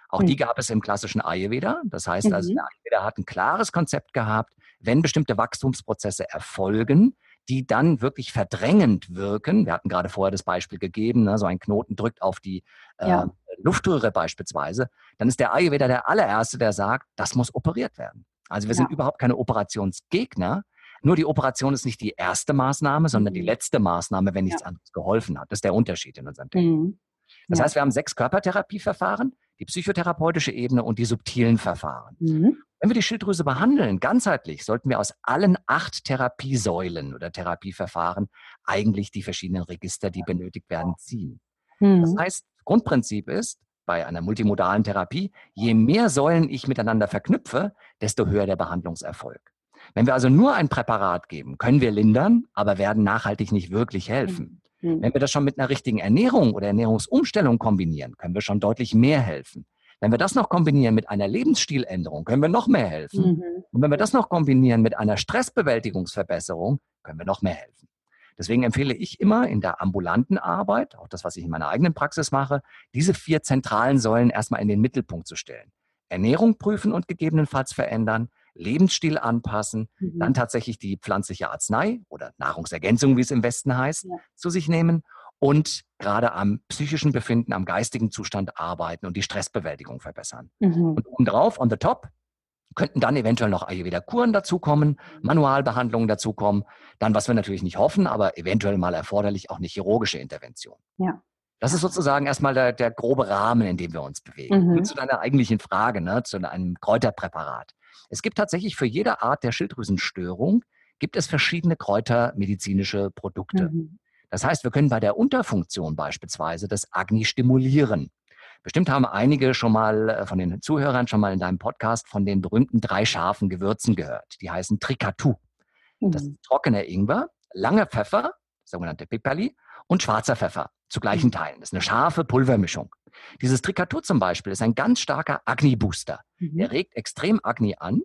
[SPEAKER 2] Auch mhm. die gab es im klassischen Ayurveda. Das heißt also, mhm. der Ayurveda hat ein klares Konzept gehabt, wenn bestimmte Wachstumsprozesse erfolgen, die dann wirklich verdrängend wirken. Wir hatten gerade vorher das Beispiel gegeben, ne, so ein Knoten drückt auf die äh, ja. Luftröhre beispielsweise. Dann ist der Ayurveda der allererste, der sagt, das muss operiert werden. Also wir ja. sind überhaupt keine Operationsgegner, nur die Operation ist nicht die erste Maßnahme, sondern die mhm. letzte Maßnahme, wenn nichts ja. anderes geholfen hat. Das ist der Unterschied in unserem Denken. Mhm. Das ja. heißt, wir haben sechs Körpertherapieverfahren, die psychotherapeutische Ebene und die subtilen Verfahren. Mhm. Wenn wir die Schilddrüse behandeln, ganzheitlich, sollten wir aus allen acht Therapiesäulen oder Therapieverfahren eigentlich die verschiedenen Register, die benötigt werden, ziehen. Mhm. Das heißt, Grundprinzip ist, bei einer multimodalen Therapie, je mehr Säulen ich miteinander verknüpfe, desto höher der Behandlungserfolg. Wenn wir also nur ein Präparat geben, können wir lindern, aber werden nachhaltig nicht wirklich helfen. Mhm. Wenn wir das schon mit einer richtigen Ernährung oder Ernährungsumstellung kombinieren, können wir schon deutlich mehr helfen. Wenn wir das noch kombinieren mit einer Lebensstiländerung, können wir noch mehr helfen. Mhm. Und wenn wir das noch kombinieren mit einer Stressbewältigungsverbesserung, können wir noch mehr helfen. Deswegen empfehle ich immer in der ambulanten Arbeit, auch das, was ich in meiner eigenen Praxis mache, diese vier zentralen Säulen erstmal in den Mittelpunkt zu stellen. Ernährung prüfen und gegebenenfalls verändern, Lebensstil anpassen, mhm. dann tatsächlich die pflanzliche Arznei oder Nahrungsergänzung, wie es im Westen heißt, ja. zu sich nehmen und gerade am psychischen Befinden, am geistigen Zustand arbeiten und die Stressbewältigung verbessern. Mhm. Und obendrauf, on the top, Könnten dann eventuell noch Ayurveda-Kuren dazukommen, Manualbehandlungen dazukommen. Dann, was wir natürlich nicht hoffen, aber eventuell mal erforderlich, auch eine chirurgische Intervention.
[SPEAKER 1] Ja.
[SPEAKER 2] Das ist sozusagen erstmal der, der grobe Rahmen, in dem wir uns bewegen. Mhm. Zu deiner eigentlichen Frage, ne, zu einem Kräuterpräparat. Es gibt tatsächlich für jede Art der Schilddrüsenstörung gibt es verschiedene kräutermedizinische Produkte. Mhm. Das heißt, wir können bei der Unterfunktion beispielsweise das Agni stimulieren. Bestimmt haben einige schon mal äh, von den Zuhörern schon mal in deinem Podcast von den berühmten drei scharfen Gewürzen gehört. Die heißen Trikatu. Mhm. Das ist trockener Ingwer, langer Pfeffer, sogenannte Piperli, und schwarzer Pfeffer zu gleichen mhm. Teilen. Das ist eine scharfe Pulvermischung. Dieses Trikatu zum Beispiel ist ein ganz starker Agni-Booster. Mhm. Der regt extrem Agni an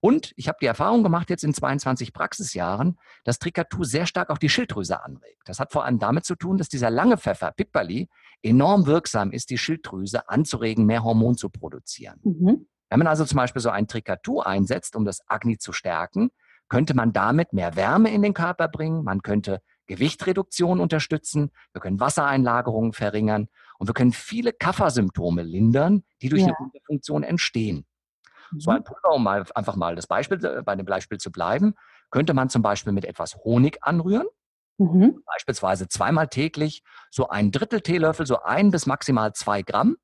[SPEAKER 2] und ich habe die Erfahrung gemacht jetzt in 22 Praxisjahren, dass Trikatu sehr stark auch die Schilddrüse anregt. Das hat vor allem damit zu tun, dass dieser lange Pfeffer, Pipperli, enorm wirksam ist, die Schilddrüse anzuregen, mehr Hormon zu produzieren. Mhm. Wenn man also zum Beispiel so ein Trikatu einsetzt, um das Agni zu stärken, könnte man damit mehr Wärme in den Körper bringen, man könnte Gewichtreduktion unterstützen, wir können Wassereinlagerungen verringern und wir können viele Kaffersymptome lindern, die durch ja. eine Unterfunktion entstehen. So ein mhm. Pulver, um einfach mal das Beispiel, äh, bei dem Beispiel zu bleiben, könnte man zum Beispiel mit etwas Honig anrühren. Mhm. Beispielsweise zweimal täglich so ein Drittel Teelöffel, so ein bis maximal zwei Gramm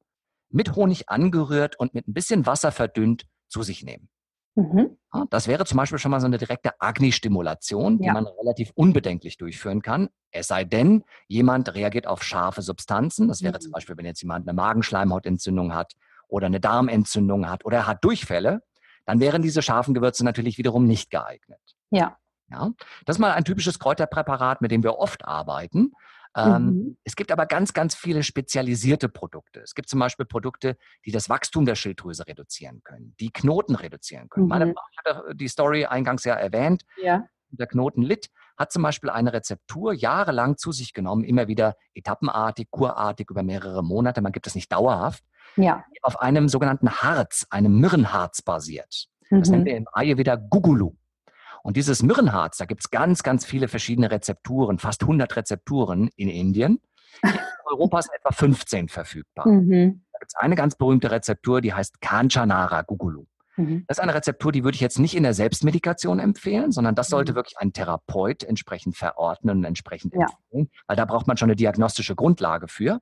[SPEAKER 2] mit Honig angerührt und mit ein bisschen Wasser verdünnt zu sich nehmen. Mhm. das wäre zum Beispiel schon mal so eine direkte Agni-Stimulation, die ja. man relativ unbedenklich durchführen kann. Es sei denn, jemand reagiert auf scharfe Substanzen. Das wäre mhm. zum Beispiel, wenn jetzt jemand eine Magenschleimhautentzündung hat oder eine Darmentzündung hat oder er hat Durchfälle, dann wären diese scharfen Gewürze natürlich wiederum nicht geeignet.
[SPEAKER 1] Ja.
[SPEAKER 2] Ja, das ist mal ein typisches Kräuterpräparat, mit dem wir oft arbeiten. Ähm, mhm. Es gibt aber ganz, ganz viele spezialisierte Produkte. Es gibt zum Beispiel Produkte, die das Wachstum der Schilddrüse reduzieren können, die Knoten reduzieren können. Mhm. Meine Frau hatte die Story eingangs ja erwähnt.
[SPEAKER 1] Ja.
[SPEAKER 2] Der Knoten litt, hat zum Beispiel eine Rezeptur jahrelang zu sich genommen, immer wieder etappenartig, kurartig über mehrere Monate. Man gibt es nicht dauerhaft
[SPEAKER 1] ja.
[SPEAKER 2] auf einem sogenannten Harz, einem Myrrenharz basiert. Das mhm. nennen wir im Ayurveda Gugulu. Und dieses Myrrenharz, da gibt es ganz, ganz viele verschiedene Rezepturen, fast 100 Rezepturen in Indien. In Europa sind etwa 15 verfügbar. Mhm. Da gibt es eine ganz berühmte Rezeptur, die heißt Kanchanara Gugulu. Mhm. Das ist eine Rezeptur, die würde ich jetzt nicht in der Selbstmedikation empfehlen, sondern das sollte mhm. wirklich ein Therapeut entsprechend verordnen und entsprechend ja. empfehlen, weil da braucht man schon eine diagnostische Grundlage für.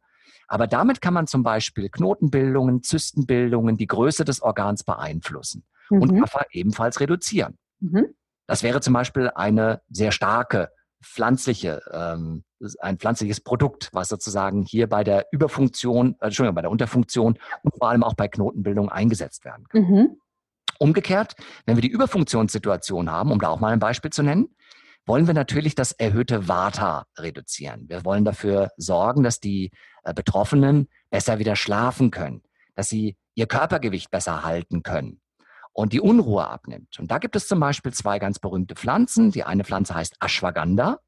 [SPEAKER 2] Aber damit kann man zum Beispiel Knotenbildungen, Zystenbildungen, die Größe des Organs beeinflussen mhm. und Kaffer ebenfalls reduzieren. Mhm. Das wäre zum Beispiel eine sehr starke pflanzliche, ähm, ein pflanzliches Produkt, was sozusagen hier bei der Überfunktion, äh, Entschuldigung, bei der Unterfunktion und vor allem auch bei Knotenbildung eingesetzt werden kann. Mhm. Umgekehrt, wenn wir die Überfunktionssituation haben, um da auch mal ein Beispiel zu nennen, wollen wir natürlich das erhöhte Vata reduzieren. Wir wollen dafür sorgen, dass die äh, Betroffenen besser wieder schlafen können, dass sie ihr Körpergewicht besser halten können und die Unruhe abnimmt. Und da gibt es zum Beispiel zwei ganz berühmte Pflanzen. Die eine Pflanze heißt Ashwagandha.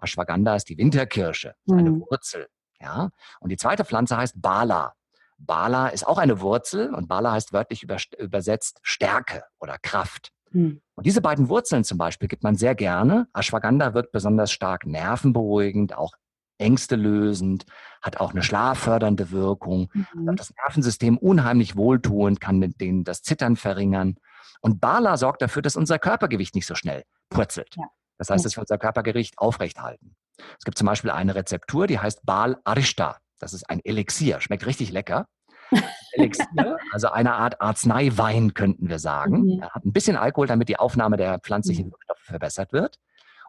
[SPEAKER 2] Ashwagandha ist die Winterkirsche, eine mhm. Wurzel. Ja? Und die zweite Pflanze heißt Bala. Bala ist auch eine Wurzel und Bala heißt wörtlich übersetzt Stärke oder Kraft. Mhm. Und diese beiden Wurzeln zum Beispiel gibt man sehr gerne. Ashwagandha wirkt besonders stark nervenberuhigend, auch Ängste lösend, hat auch eine schlaffördernde Wirkung, mhm. das Nervensystem unheimlich wohltuend, kann mit denen das Zittern verringern. Und Bala sorgt dafür, dass unser Körpergewicht nicht so schnell purzelt. Ja. Das heißt, dass wir unser Körpergewicht aufrecht halten. Es gibt zum Beispiel eine Rezeptur, die heißt Bal Arishta. Das ist ein Elixier, schmeckt richtig lecker. [laughs] Elixier, also eine Art Arzneiwein, könnten wir sagen. Mhm. Er hat ein bisschen Alkohol, damit die Aufnahme der pflanzlichen mhm. Wirkstoffe verbessert wird.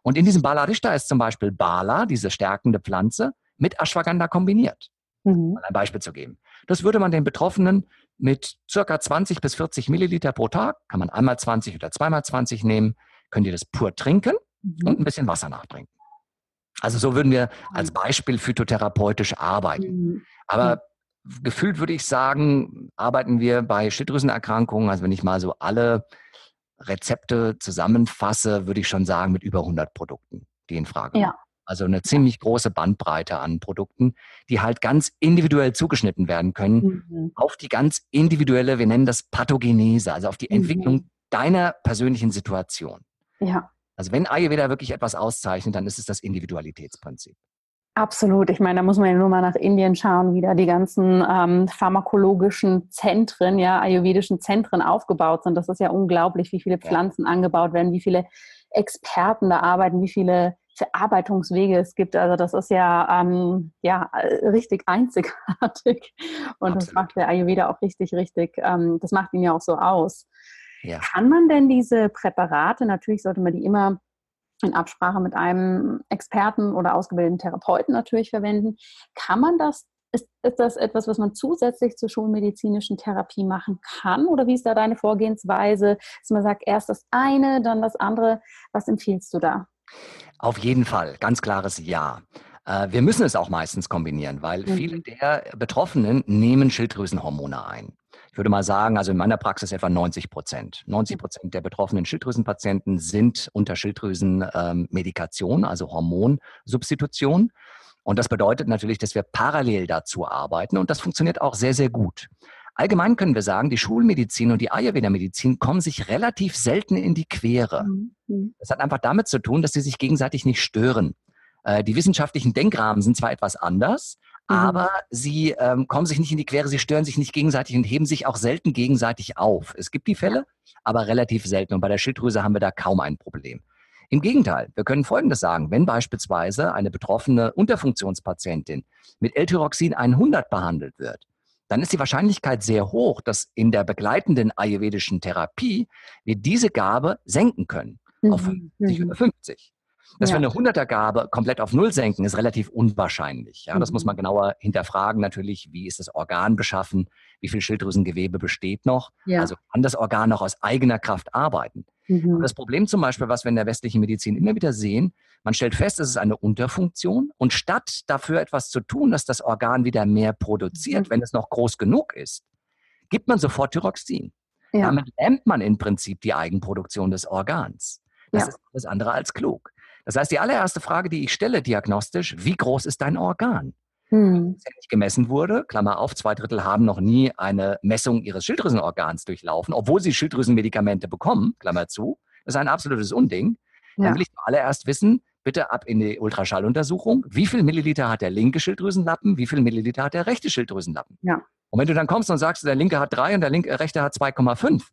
[SPEAKER 2] Und in diesem Bala Rishta ist zum Beispiel Bala, diese stärkende Pflanze, mit Ashwagandha kombiniert. Mhm. Um ein Beispiel zu geben. Das würde man den Betroffenen mit circa 20 bis 40 Milliliter pro Tag, kann man einmal 20 oder zweimal 20 nehmen, könnt ihr das pur trinken mhm. und ein bisschen Wasser nachtrinken. Also so würden wir als Beispiel phytotherapeutisch arbeiten. Mhm. Aber gefühlt würde ich sagen, arbeiten wir bei Schilddrüsenerkrankungen, also wenn ich mal so alle Rezepte zusammenfasse, würde ich schon sagen, mit über 100 Produkten, die in Frage
[SPEAKER 1] ja.
[SPEAKER 2] Also eine ziemlich große Bandbreite an Produkten, die halt ganz individuell zugeschnitten werden können mhm. auf die ganz individuelle, wir nennen das Pathogenese, also auf die mhm. Entwicklung deiner persönlichen Situation.
[SPEAKER 1] Ja.
[SPEAKER 2] Also wenn Ayurveda wirklich etwas auszeichnet, dann ist es das Individualitätsprinzip.
[SPEAKER 1] Absolut. Ich meine, da muss man ja nur mal nach Indien schauen, wie da die ganzen ähm, pharmakologischen Zentren, ja, ayurvedischen Zentren aufgebaut sind. Das ist ja unglaublich, wie viele Pflanzen ja. angebaut werden, wie viele Experten da arbeiten, wie viele Verarbeitungswege es gibt. Also das ist ja, ähm, ja richtig einzigartig. Und Absolut. das macht der Ayurveda auch richtig, richtig, ähm, das macht ihn ja auch so aus. Ja. Kann man denn diese Präparate, natürlich sollte man die immer in Absprache mit einem Experten oder ausgebildeten Therapeuten natürlich verwenden. Kann man das, ist, ist das etwas, was man zusätzlich zur schulmedizinischen Therapie machen kann? Oder wie ist da deine Vorgehensweise, dass man sagt, erst das eine, dann das andere? Was empfiehlst du da?
[SPEAKER 2] Auf jeden Fall, ganz klares Ja. Äh, wir müssen es auch meistens kombinieren, weil mhm. viele der Betroffenen nehmen Schilddrüsenhormone ein würde mal sagen, also in meiner Praxis etwa 90 Prozent. 90 Prozent der betroffenen Schilddrüsenpatienten sind unter Schilddrüsenmedikation, ähm, also Hormonsubstitution. Und das bedeutet natürlich, dass wir parallel dazu arbeiten und das funktioniert auch sehr, sehr gut. Allgemein können wir sagen, die Schulmedizin und die Ayurveda-Medizin kommen sich relativ selten in die Quere. Mhm. Das hat einfach damit zu tun, dass sie sich gegenseitig nicht stören. Äh, die wissenschaftlichen Denkrahmen sind zwar etwas anders. Aber sie ähm, kommen sich nicht in die Quere, sie stören sich nicht gegenseitig und heben sich auch selten gegenseitig auf. Es gibt die Fälle, aber relativ selten. Und bei der Schilddrüse haben wir da kaum ein Problem. Im Gegenteil, wir können Folgendes sagen. Wenn beispielsweise eine betroffene Unterfunktionspatientin mit L-Tyroxin 100 behandelt wird, dann ist die Wahrscheinlichkeit sehr hoch, dass in der begleitenden ayurvedischen Therapie wir diese Gabe senken können mhm. auf 50 oder 50. Dass ja. wir eine 100er Gabe komplett auf Null senken, ist relativ unwahrscheinlich. Ja, das muss man mhm. genauer hinterfragen. Natürlich, wie ist das Organ beschaffen? Wie viel Schilddrüsengewebe besteht noch? Ja. Also kann das Organ noch aus eigener Kraft arbeiten? Mhm. Das Problem zum Beispiel, was wir in der westlichen Medizin immer wieder sehen, man stellt fest, es ist eine Unterfunktion und statt dafür etwas zu tun, dass das Organ wieder mehr produziert, mhm. wenn es noch groß genug ist, gibt man sofort Thyroxin. Ja. Damit lähmt man im Prinzip die Eigenproduktion des Organs. Das ja. ist alles andere als klug. Das heißt, die allererste Frage, die ich stelle diagnostisch, wie groß ist dein Organ? Hm. Das nicht gemessen wurde, Klammer auf, zwei Drittel haben noch nie eine Messung ihres Schilddrüsenorgans durchlaufen, obwohl sie Schilddrüsenmedikamente bekommen, Klammer zu. Das ist ein absolutes Unding. Ja. Dann will ich zuallererst wissen, bitte ab in die Ultraschalluntersuchung, wie viel Milliliter hat der linke Schilddrüsenlappen, wie viel Milliliter hat der rechte Schilddrüsenlappen. Ja. Und wenn du dann kommst und sagst, der linke hat drei und der linke, rechte hat 2,5,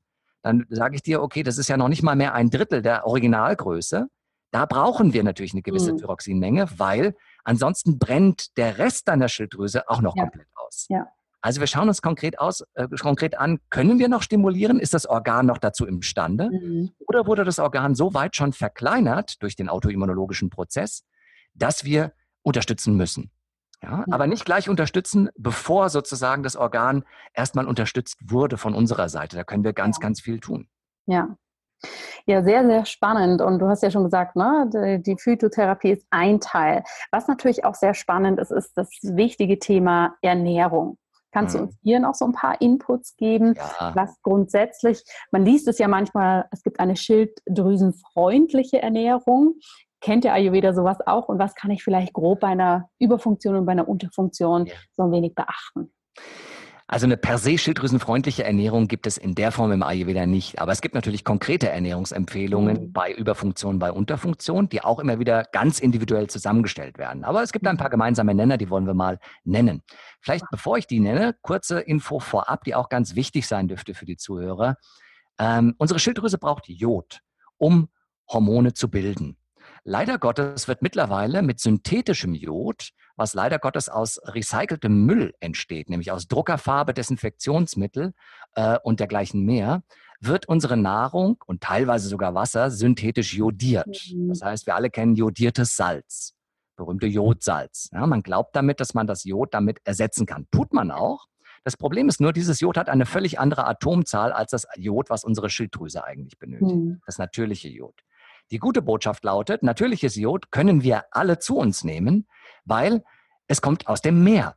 [SPEAKER 2] dann sage ich dir, okay, das ist ja noch nicht mal mehr ein Drittel der Originalgröße. Da brauchen wir natürlich eine gewisse mhm. Thyroxinmenge, weil ansonsten brennt der Rest deiner Schilddrüse auch noch ja. komplett aus. Ja. Also wir schauen uns konkret, aus, äh, konkret an, können wir noch stimulieren? Ist das Organ noch dazu imstande? Mhm. Oder wurde das Organ so weit schon verkleinert durch den autoimmunologischen Prozess, dass wir unterstützen müssen? Ja, ja. Aber nicht gleich unterstützen, bevor sozusagen das Organ erstmal unterstützt wurde von unserer Seite. Da können wir ganz, ja. ganz viel tun.
[SPEAKER 1] Ja, ja, sehr, sehr spannend. Und du hast ja schon gesagt, ne, die Phytotherapie ist ein Teil. Was natürlich auch sehr spannend ist, ist das wichtige Thema Ernährung. Kannst du mhm. uns hier noch so ein paar Inputs geben, ja. was grundsätzlich, man liest es ja manchmal, es gibt eine schilddrüsenfreundliche Ernährung. Kennt der Ayurveda sowas auch? Und was kann ich vielleicht grob bei einer Überfunktion und bei einer Unterfunktion ja. so ein wenig beachten?
[SPEAKER 2] Also eine per se schilddrüsenfreundliche Ernährung gibt es in der Form im Ayurveda nicht. Aber es gibt natürlich konkrete Ernährungsempfehlungen mhm. bei Überfunktion, bei Unterfunktion, die auch immer wieder ganz individuell zusammengestellt werden. Aber es gibt ein paar gemeinsame Nenner, die wollen wir mal nennen. Vielleicht bevor ich die nenne, kurze Info vorab, die auch ganz wichtig sein dürfte für die Zuhörer. Ähm, unsere Schilddrüse braucht Jod, um Hormone zu bilden. Leider Gottes wird mittlerweile mit synthetischem Jod, was leider Gottes aus recyceltem Müll entsteht, nämlich aus Druckerfarbe, Desinfektionsmittel äh, und dergleichen mehr, wird unsere Nahrung und teilweise sogar Wasser synthetisch jodiert. Mhm. Das heißt, wir alle kennen jodiertes Salz, berühmte Jodsalz. Ja, man glaubt damit, dass man das Jod damit ersetzen kann. Tut man auch. Das Problem ist nur, dieses Jod hat eine völlig andere Atomzahl als das Jod, was unsere Schilddrüse eigentlich benötigt. Mhm. Das natürliche Jod. Die gute Botschaft lautet, natürliches Jod können wir alle zu uns nehmen, weil es kommt aus dem Meer.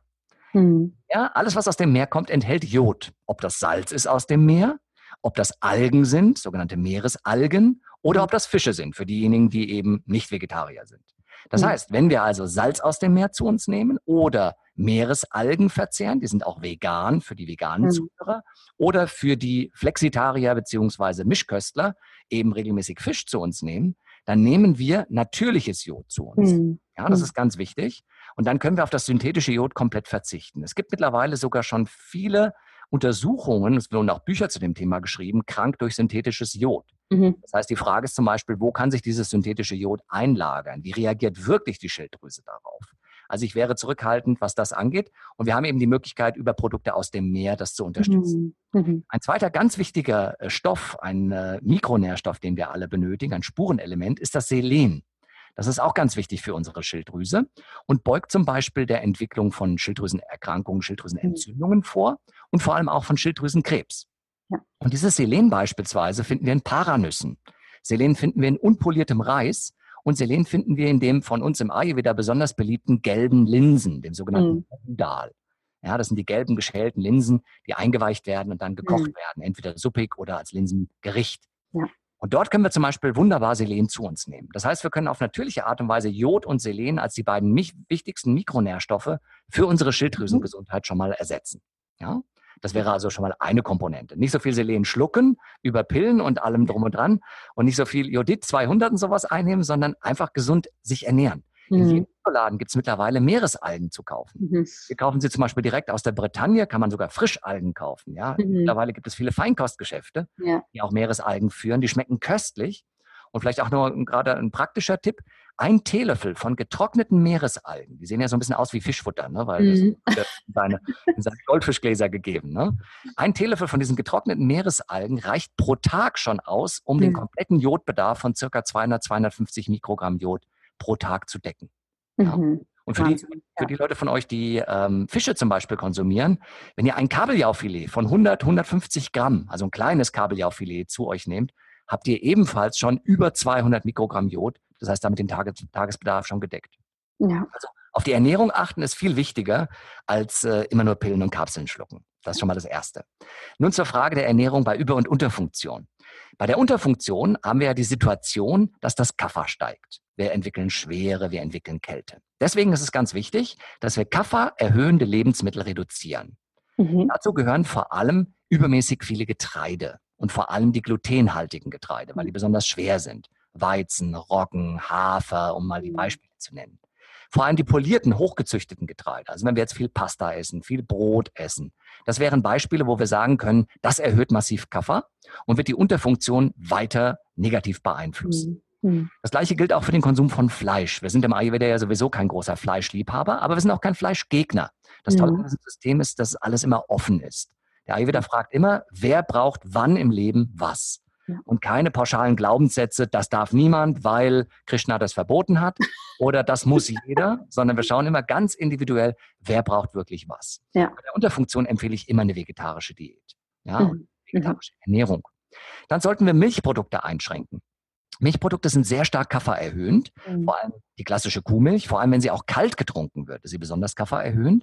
[SPEAKER 2] Hm. Ja, alles, was aus dem Meer kommt, enthält Jod. Ob das Salz ist aus dem Meer, ob das Algen sind, sogenannte Meeresalgen, oder hm. ob das Fische sind, für diejenigen, die eben nicht Vegetarier sind. Das hm. heißt, wenn wir also Salz aus dem Meer zu uns nehmen oder Meeresalgen verzehren, die sind auch vegan für die veganen hm. Zuhörer, oder für die Flexitarier bzw. Mischköstler, eben regelmäßig Fisch zu uns nehmen, dann nehmen wir natürliches Jod zu uns. Mhm. Ja, das hm. ist ganz wichtig. Und dann können wir auf das synthetische Jod komplett verzichten. Es gibt mittlerweile sogar schon viele Untersuchungen, es wurden auch Bücher zu dem Thema geschrieben, krank durch synthetisches Jod. Mhm. Das heißt, die Frage ist zum Beispiel, wo kann sich dieses synthetische Jod einlagern? Wie reagiert wirklich die Schilddrüse darauf? Also ich wäre zurückhaltend, was das angeht. Und wir haben eben die Möglichkeit, über Produkte aus dem Meer das zu unterstützen. Mhm. mhm. Ein zweiter ganz wichtiger äh, Stoff, ein äh, Mikronährstoff, den wir alle benötigen, ein Spurenelement, ist das Selen. Das ist auch ganz wichtig für unsere Schilddrüse und beugt zum Beispiel der Entwicklung von Schilddrüsenerkrankungen, Schilddrüsenentzündungen vor und vor allem auch von Schilddrüsenkrebs. Ja. Und dieses Selen beispielsweise finden wir in Paranüssen. Selen finden wir in unpoliertem Reis und Selen finden wir in dem von uns im Ayurveda besonders beliebten gelben Linsen, dem sogenannten mhm. Dal. Ja, das sind die gelben geschälten Linsen, die eingeweicht werden und dann gekocht mhm. werden, entweder suppig oder als Linsengericht. Ja. Und dort können wir zum Beispiel wunderbar Selen zu uns nehmen. Das heißt, wir können auf natürliche Art und Weise Jod und Selen als die beiden wichtigsten Mikronährstoffe für unsere Schilddrüsengesundheit schon mal ersetzen. Ja? Das wäre also schon mal eine Komponente. Nicht so viel Selen schlucken über Pillen und allem drum und dran und nicht so viel Jodid 200 und sowas einnehmen, sondern einfach gesund sich ernähren. In mhm. jedem Laden gibt es mittlerweile Meeresalgen zu kaufen. Mhm. Wir kaufen sie zum Beispiel direkt aus der Bretagne, kann man sogar Frischalgen kaufen. Ja? Mhm. Mittlerweile gibt es viele Feinkostgeschäfte, ja. die auch Meeresalgen führen. Die schmecken köstlich. Und vielleicht auch nur gerade ein praktischer Tipp. Ein Teelöffel von getrockneten Meeresalgen, die sehen ja so ein bisschen aus wie Fischfutter, ne? weil mhm. das seine, seine Goldfischgläser gegeben. Ne? Ein Teelöffel von diesen getrockneten Meeresalgen reicht pro Tag schon aus, um mhm. den kompletten Jodbedarf von circa 200, 250 Mikrogramm Jod pro Tag zu decken. Ja. Mhm. Und für die, für die Leute von euch, die ähm, Fische zum Beispiel konsumieren, wenn ihr ein Kabeljaufilet von 100, 150 Gramm, also ein kleines Kabeljaufilet zu euch nehmt, habt ihr ebenfalls schon über 200 Mikrogramm Jod. Das heißt, damit den Tages Tagesbedarf schon gedeckt. Ja. Also auf die Ernährung achten ist viel wichtiger, als äh, immer nur Pillen und Kapseln schlucken. Das ist schon mal das Erste. Nun zur Frage der Ernährung bei Über- und Unterfunktion. Bei der Unterfunktion haben wir ja die Situation, dass das Kaffer steigt. Wir entwickeln Schwere, wir entwickeln Kälte. Deswegen ist es ganz wichtig, dass wir Kaffer erhöhende Lebensmittel reduzieren. Mhm. Dazu gehören vor allem übermäßig viele Getreide und vor allem die glutenhaltigen Getreide, weil die besonders schwer sind. Weizen, Roggen, Hafer, um mal die mhm. Beispiele zu nennen. Vor allem die polierten, hochgezüchteten Getreide. Also wenn wir jetzt viel Pasta essen, viel Brot essen. Das wären Beispiele, wo wir sagen können, das erhöht massiv Kaffer und wird die Unterfunktion weiter negativ beeinflussen. Mhm. mhm. Das gleiche gilt auch für den Konsum von Fleisch. Wir sind im Ayurveda ja sowieso kein großer Fleischliebhaber, aber wir sind auch kein Fleischgegner. Das Tolle an diesem System ist, dass alles immer offen ist. Der Ayurveda fragt immer, wer braucht wann im Leben was? Und keine pauschalen Glaubenssätze, das darf niemand, weil Krishna das verboten hat [laughs] oder das muss jeder, sondern wir schauen immer ganz individuell, wer braucht wirklich was. Ja. Bei der Unterfunktion empfehle ich immer eine vegetarische Diät. Ja, mhm. vegetarische Ernährung. Dann sollten wir Milchprodukte einschränken. Milchprodukte sind sehr stark kaffererhöhend, mhm. vor allem die klassische Kuhmilch, vor allem wenn sie auch kalt getrunken wird, ist sie besonders kaffererhöhend.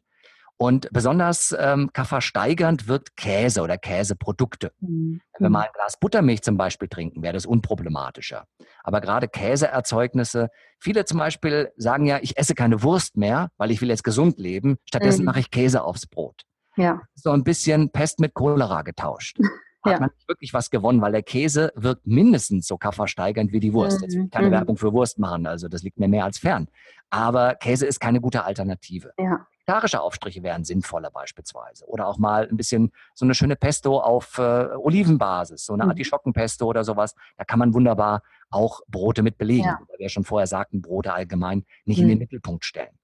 [SPEAKER 2] Und besonders ähm, kaffersteigernd wirkt Käse oder Käseprodukte. Mhm. Wenn wir mal ein Glas Buttermilch zum Beispiel trinken, wäre das unproblematischer. Aber gerade Käseerzeugnisse, viele zum Beispiel sagen ja, ich esse keine Wurst mehr, weil ich will jetzt gesund leben. Stattdessen mhm. mache ich Käse aufs Brot. Ja. So ein bisschen Pest mit Cholera getauscht. [laughs] Hat ja. man wirklich was gewonnen, weil der Käse wirkt mindestens so kaffersteigernd wie die Wurst. Jetzt will ich keine mhm. Werbung für Wurst machen, also das liegt mir mehr als fern. Aber Käse ist keine gute Alternative. Ja vegetarische Aufstriche wären sinnvoller beispielsweise. Oder auch mal ein bisschen so eine schöne Pesto auf äh, Olivenbasis, so eine mhm. Artischockenpesto oder sowas. Da kann man wunderbar auch Brote mit belegen. Ja. Oder wir schon vorher sagten, Brote allgemein nicht mhm. in den mhm. Mittelpunkt stellen.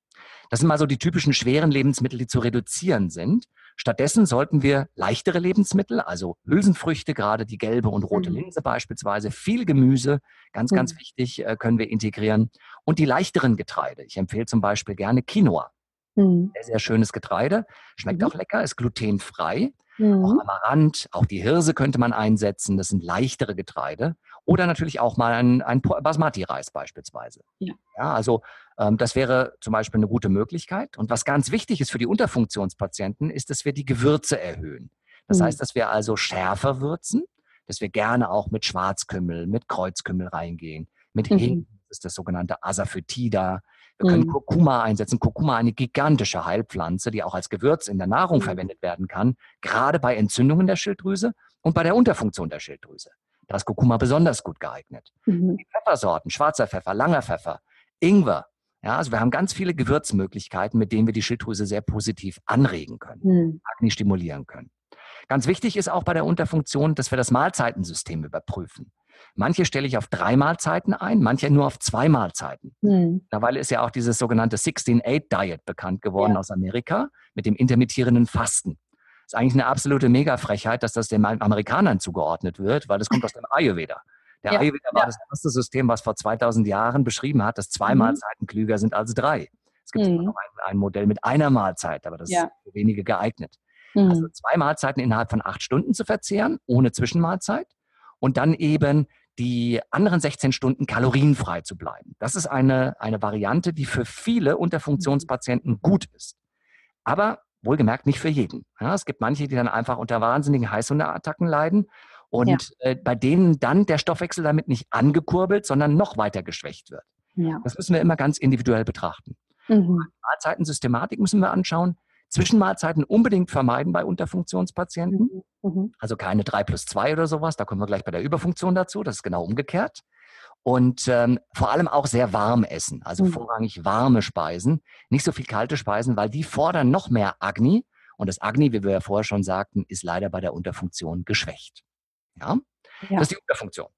[SPEAKER 2] Das sind mal so die typischen schweren Lebensmittel, die zu reduzieren sind. Stattdessen sollten wir leichtere Lebensmittel, also Hülsenfrüchte, gerade die gelbe und rote mhm. Linse beispielsweise, viel Gemüse, ganz, mhm. ganz wichtig, äh, können wir integrieren. Und die leichteren Getreide. Ich empfehle zum Beispiel gerne Quinoa. Mhm. Sehr, sehr schönes Getreide. Schmeckt mhm. auch lecker, ist glutenfrei. Mhm. Auch Amaranth, auch die Hirse könnte man einsetzen. Das sind leichtere Getreide. Oder natürlich auch mal ein, ein Basmati-Reis beispielsweise. Ja. ja also ähm, das wäre zum Beispiel eine gute Möglichkeit. Und was ganz wichtig ist für die Unterfunktionspatienten, ist, dass wir die Gewürze erhöhen. Das mhm. heißt, dass wir also schärfer würzen, dass wir gerne auch mit Schwarzkümmel, mit Kreuzkümmel reingehen, mit mhm. Hing, das ist das sogenannte Asafoetida, wir können mhm. Kurkuma einsetzen. Kurkuma, eine gigantische Heilpflanze, die auch als Gewürz in der Nahrung mhm. verwendet werden kann, gerade bei Entzündungen der Schilddrüse und bei der Unterfunktion der Schilddrüse. Da ist Kurkuma besonders gut geeignet. Mhm. Die Pfeffersorten, schwarzer Pfeffer, langer Pfeffer, Ingwer, Ja, also wir haben ganz viele Gewürzmöglichkeiten, mit denen wir die Schilddrüse sehr positiv anregen können, mhm. Agni stimulieren können. Ganz wichtig ist auch bei der Unterfunktion, dass wir das Mahlzeitensystem überprüfen. Manche stelle ich auf drei Mahlzeiten ein, manche nur auf zwei Mahlzeiten. Mhm. Ist ja auch dieses sogenannte 16-8-Diet bekannt geworden ja. aus Amerika mit dem intermittierenden Fasten. Das ist eigentlich eine absolute Mega-Frechheit, dass das den Amerikanern zugeordnet wird, weil das kommt aus dem Ayurveda. Der ja. Ayurveda war ja. das erste System, was vor 2000 Jahren beschrieben hat, dass zwei mhm. Mahlzeiten klüger sind als drei. Es gibt mhm. noch ein, ein, Modell mit einer Mahlzeit, aber das ja. ist für wenige geeignet. Mhm. Also zwei Mahlzeiten innerhalb von acht Stunden zu verzehren, ohne Zwischenmahlzeit. Und dann eben die anderen 16 Stunden kalorienfrei zu bleiben. Das ist eine, eine Variante, die für viele Unterfunktionspatienten gut ist. Aber wohlgemerkt nicht für jeden. Ja, es gibt manche, die dann einfach unter wahnsinnigen Heißhungerattacken leiden und ja. äh, bei denen dann der Stoffwechsel damit nicht angekurbelt, sondern noch weiter geschwächt wird. Ja. Das müssen wir immer ganz individuell betrachten. Mhm. Mahlzeitensystematik müssen wir anschauen. Zwischenmahlzeiten unbedingt vermeiden bei Unterfunktionspatienten. Mhm. mhm. Also keine 3 plus 2 oder sowas. Da kommen wir gleich bei der Überfunktion dazu. Das ist genau umgekehrt. Und ähm, vor allem auch sehr warm essen, also mhm. vorrangig warme Speisen, nicht so viel kalte Speisen, weil die fordern noch mehr Agni. Und das Agni, wie wir ja vorher schon sagten, ist leider bei der Unterfunktion geschwächt. Ja? ja. Das ist die Unterfunktion.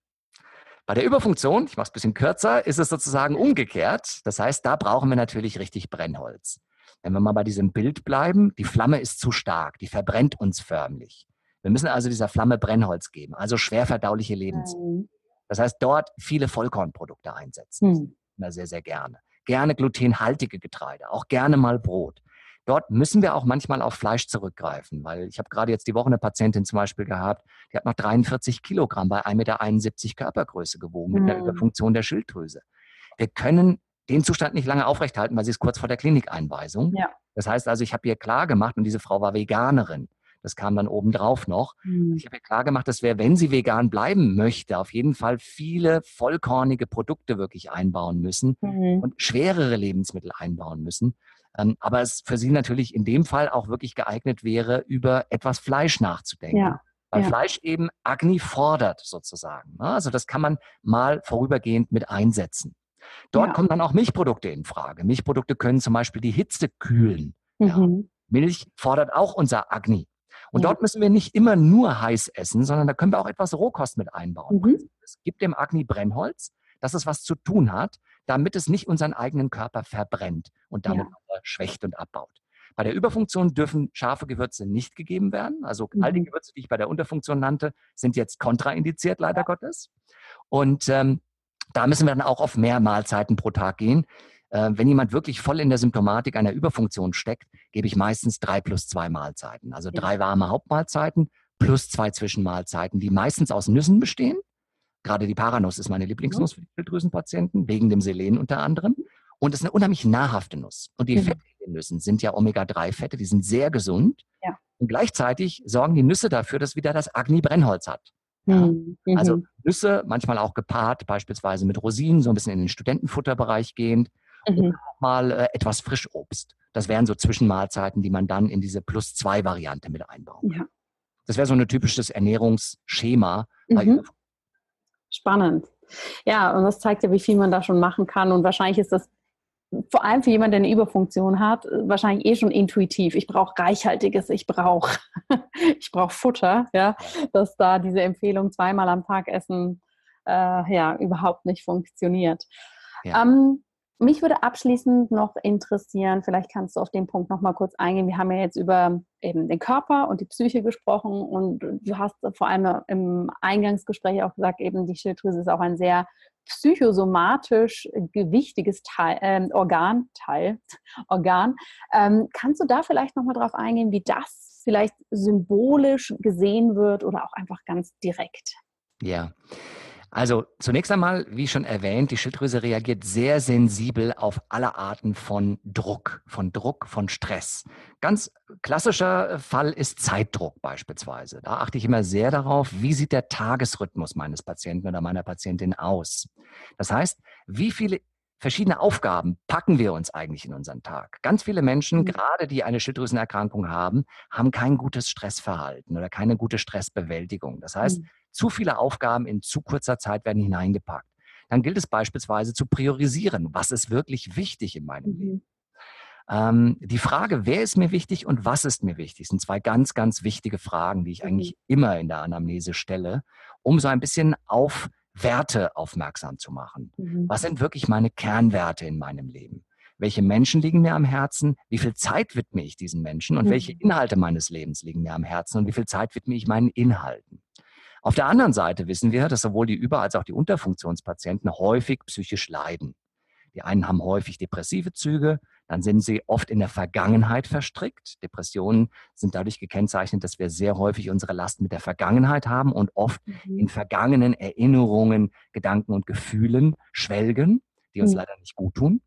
[SPEAKER 2] Bei der Überfunktion, ich mache es ein bisschen kürzer, ist es sozusagen umgekehrt. Das heißt, da brauchen wir natürlich richtig Brennholz. Wenn wir mal bei diesem Bild bleiben, die Flamme ist zu stark, die verbrennt uns förmlich. Wir müssen also dieser Flamme Brennholz geben, also schwer verdauliche Lebensmittel. Mhm. Das heißt, dort viele Vollkornprodukte einsetzen. Mhm. Immer sehr, sehr gerne. Gerne glutenhaltige Getreide, auch gerne mal Brot. Dort müssen wir auch manchmal auf Fleisch zurückgreifen, weil ich habe gerade jetzt die Woche eine Patientin zum Beispiel gehabt, die hat noch 43 Kilogramm bei 1,71 Meter Körpergröße gewogen mit mhm. einer Überfunktion der Schilddrüse. Wir können den Zustand nicht lange aufrechthalten, weil sie ist kurz vor der Klinikeinweisung. Ja. Das heißt also, ich habe ihr klar gemacht und diese Frau war Veganerin. Das kam dann obendrauf noch. Mhm. Ich habe ihr klar gemacht, dass wir, wenn sie vegan bleiben möchte, auf jeden Fall viele vollkornige Produkte wirklich einbauen müssen mhm. und schwerere Lebensmittel einbauen müssen. Ähm, aber es für sie natürlich in dem Fall auch wirklich geeignet wäre, über etwas Fleisch nachzudenken. Ja. Weil ja. Fleisch eben Agni fordert sozusagen. Ne? Also das kann man mal vorübergehend mit einsetzen. Dort ja. kommen dann auch Milchprodukte in Frage. Milchprodukte können zum Beispiel die Hitze kühlen. Mhm. Ja. Milch fordert auch unser Agni. Und ja. dort müssen wir nicht immer nur heiß essen, sondern da können wir auch etwas Rohkost mit einbauen. Mhm. Es gibt dem Agni Brennholz, dass es was zu tun hat, damit es nicht unseren eigenen Körper verbrennt und damit ja. schwächt und abbaut. Bei der Überfunktion dürfen scharfe Gewürze nicht gegeben werden. Also mhm. all die Gewürze, die ich bei der Unterfunktion nannte, sind jetzt kontraindiziert, leider. Gottes. Und ähm, da müssen wir dann auch auf mehr Mahlzeiten pro Tag gehen. Äh, wenn jemand wirklich voll in der Symptomatik einer Überfunktion steckt, gebe ich meistens drei plus zwei Mahlzeiten. Also drei warme Hauptmahlzeiten plus zwei Zwischenmahlzeiten, die meistens aus Nüssen bestehen. Gerade die Paranuss ist meine Lieblingsnuss für die Schilddrüsenpatienten, wegen dem Selen unter anderem. Und es ist eine unheimlich nahrhafte Nuss. Und die mhm. Fette in den Nüssen sind ja Omega-3-Fette, die sind sehr gesund. Ja. Und gleichzeitig sorgen die Nüsse dafür, dass wieder das Agni-Brennholz hat. Ja? Mhm. Also mhm. Nüsse, manchmal auch gepaart, beispielsweise mit Rosinen, so ein bisschen in den Studentenfutterbereich gehend. Mhm. Und auch mal äh, etwas Frischobst. Das wären so Zwischenmahlzeiten, die man dann in diese Plus-2-Variante mit einbauen kann. Ja. Das wäre so ein typisches Ernährungsschema bei
[SPEAKER 1] mhm. Spannend. Ja, und das zeigt ja, wie viel man da schon machen kann. Und wahrscheinlich ist das vor allem für jemanden, der eine Überfunktion hat, wahrscheinlich eh schon intuitiv. Ich brauche reichhaltiges, ich brauche [laughs] ich brauch Futter, ja, dass da diese Empfehlung zweimal am Tag essen äh, ja überhaupt nicht funktioniert. Ja. Ähm, mich würde abschließend noch interessieren, vielleicht kannst du auf den Punkt noch mal kurz eingehen. Wir haben ja jetzt über eben den Körper und die Psyche gesprochen und du hast vor allem im Eingangsgespräch auch gesagt, eben die Schilddrüse ist auch ein sehr psychosomatisch gewichtiges Teil, äh, Organ, Teil, [laughs] Organ. Ähm, kannst du da vielleicht noch mal drauf eingehen, wie das vielleicht symbolisch gesehen wird oder auch einfach ganz direkt?
[SPEAKER 2] Ja. Also zunächst einmal, wie schon erwähnt, die Schilddrüse reagiert sehr sensibel auf alle Arten von Druck, von Druck, von Stress. Ganz klassischer Fall ist Zeitdruck beispielsweise. Da achte ich immer sehr darauf, wie sieht der Tagesrhythmus meines Patienten oder meiner Patientin aus. Das heißt, wie viele verschiedene Aufgaben packen wir uns eigentlich in unseren Tag. Ganz viele Menschen, mhm. gerade die eine Schilddrüsenerkrankung haben, haben kein gutes Stressverhalten oder keine gute Stressbewältigung. Das heißt, mhm. Zu viele Aufgaben in zu kurzer Zeit werden hineingepackt. dann gilt es beispielsweise zu priorisieren. Was ist wirklich wichtig in meinem mhm. Leben? Ähm, die Frage, wer ist mir wichtig und was ist mir wichtig, sind zwei ganz, ganz wichtige Fragen, die ich mhm. eigentlich immer in der Anamnese stelle, um so ein bisschen auf Werte aufmerksam zu machen. Mhm. Was sind wirklich meine Kernwerte in meinem Leben? Welche Menschen liegen mir am Herzen? Wie viel Zeit widme ich diesen Menschen? Und mhm. welche Inhalte meines Lebens liegen mir am Herzen? Und wie viel Zeit widme ich meinen Inhalten? Auf der anderen Seite wissen wir, dass sowohl die Über- als auch die Unterfunktionspatienten häufig psychisch leiden. Die einen haben häufig depressive Züge, dann sind sie oft in der Vergangenheit verstrickt. Depressionen sind dadurch gekennzeichnet, dass wir sehr häufig unsere Last mit der Vergangenheit haben und oft mhm. in vergangenen Erinnerungen, Gedanken und Gefühlen schwelgen, die uns mhm. leider nicht gut tun.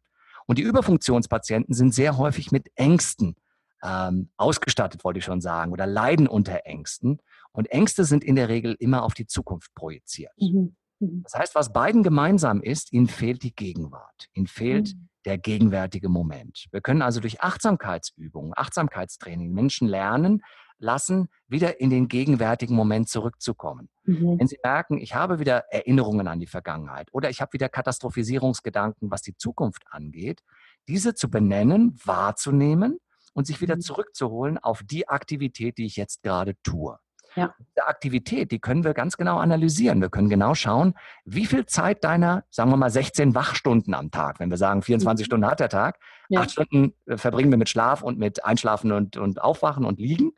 [SPEAKER 2] Und die Überfunktionspatienten sind sehr häufig mit Ängsten ähm, ausgestattet, wollte ich schon sagen, oder leiden unter Ängsten. Und Ängste sind in der Regel immer auf die Zukunft projiziert. Mhm. mhm. Das heißt, was beiden gemeinsam ist, ihnen fehlt die Gegenwart. Ihnen fehlt mhm der gegenwärtige Moment. Wir können also durch Achtsamkeitsübungen, Achtsamkeitstraining Menschen lernen lassen, wieder in den gegenwärtigen Moment zurückzukommen. Mhm. Wenn sie merken, ich habe wieder Erinnerungen an die Vergangenheit oder ich habe wieder Katastrophisierungsgedanken, was die Zukunft angeht, diese zu benennen, wahrzunehmen und sich wieder mhm. zurückzuholen auf die Aktivität, die ich jetzt gerade tue. Ja. Diese Aktivität, die können wir ganz genau analysieren. Wir können genau schauen, wie viel Zeit deiner, sagen wir mal, 16 Wachstunden am Tag, wenn wir sagen, 24 mhm. Stunden hat der Tag, ja. acht Stunden äh, verbringen wir mit Schlaf und mit Einschlafen und, und Aufwachen und Liegen,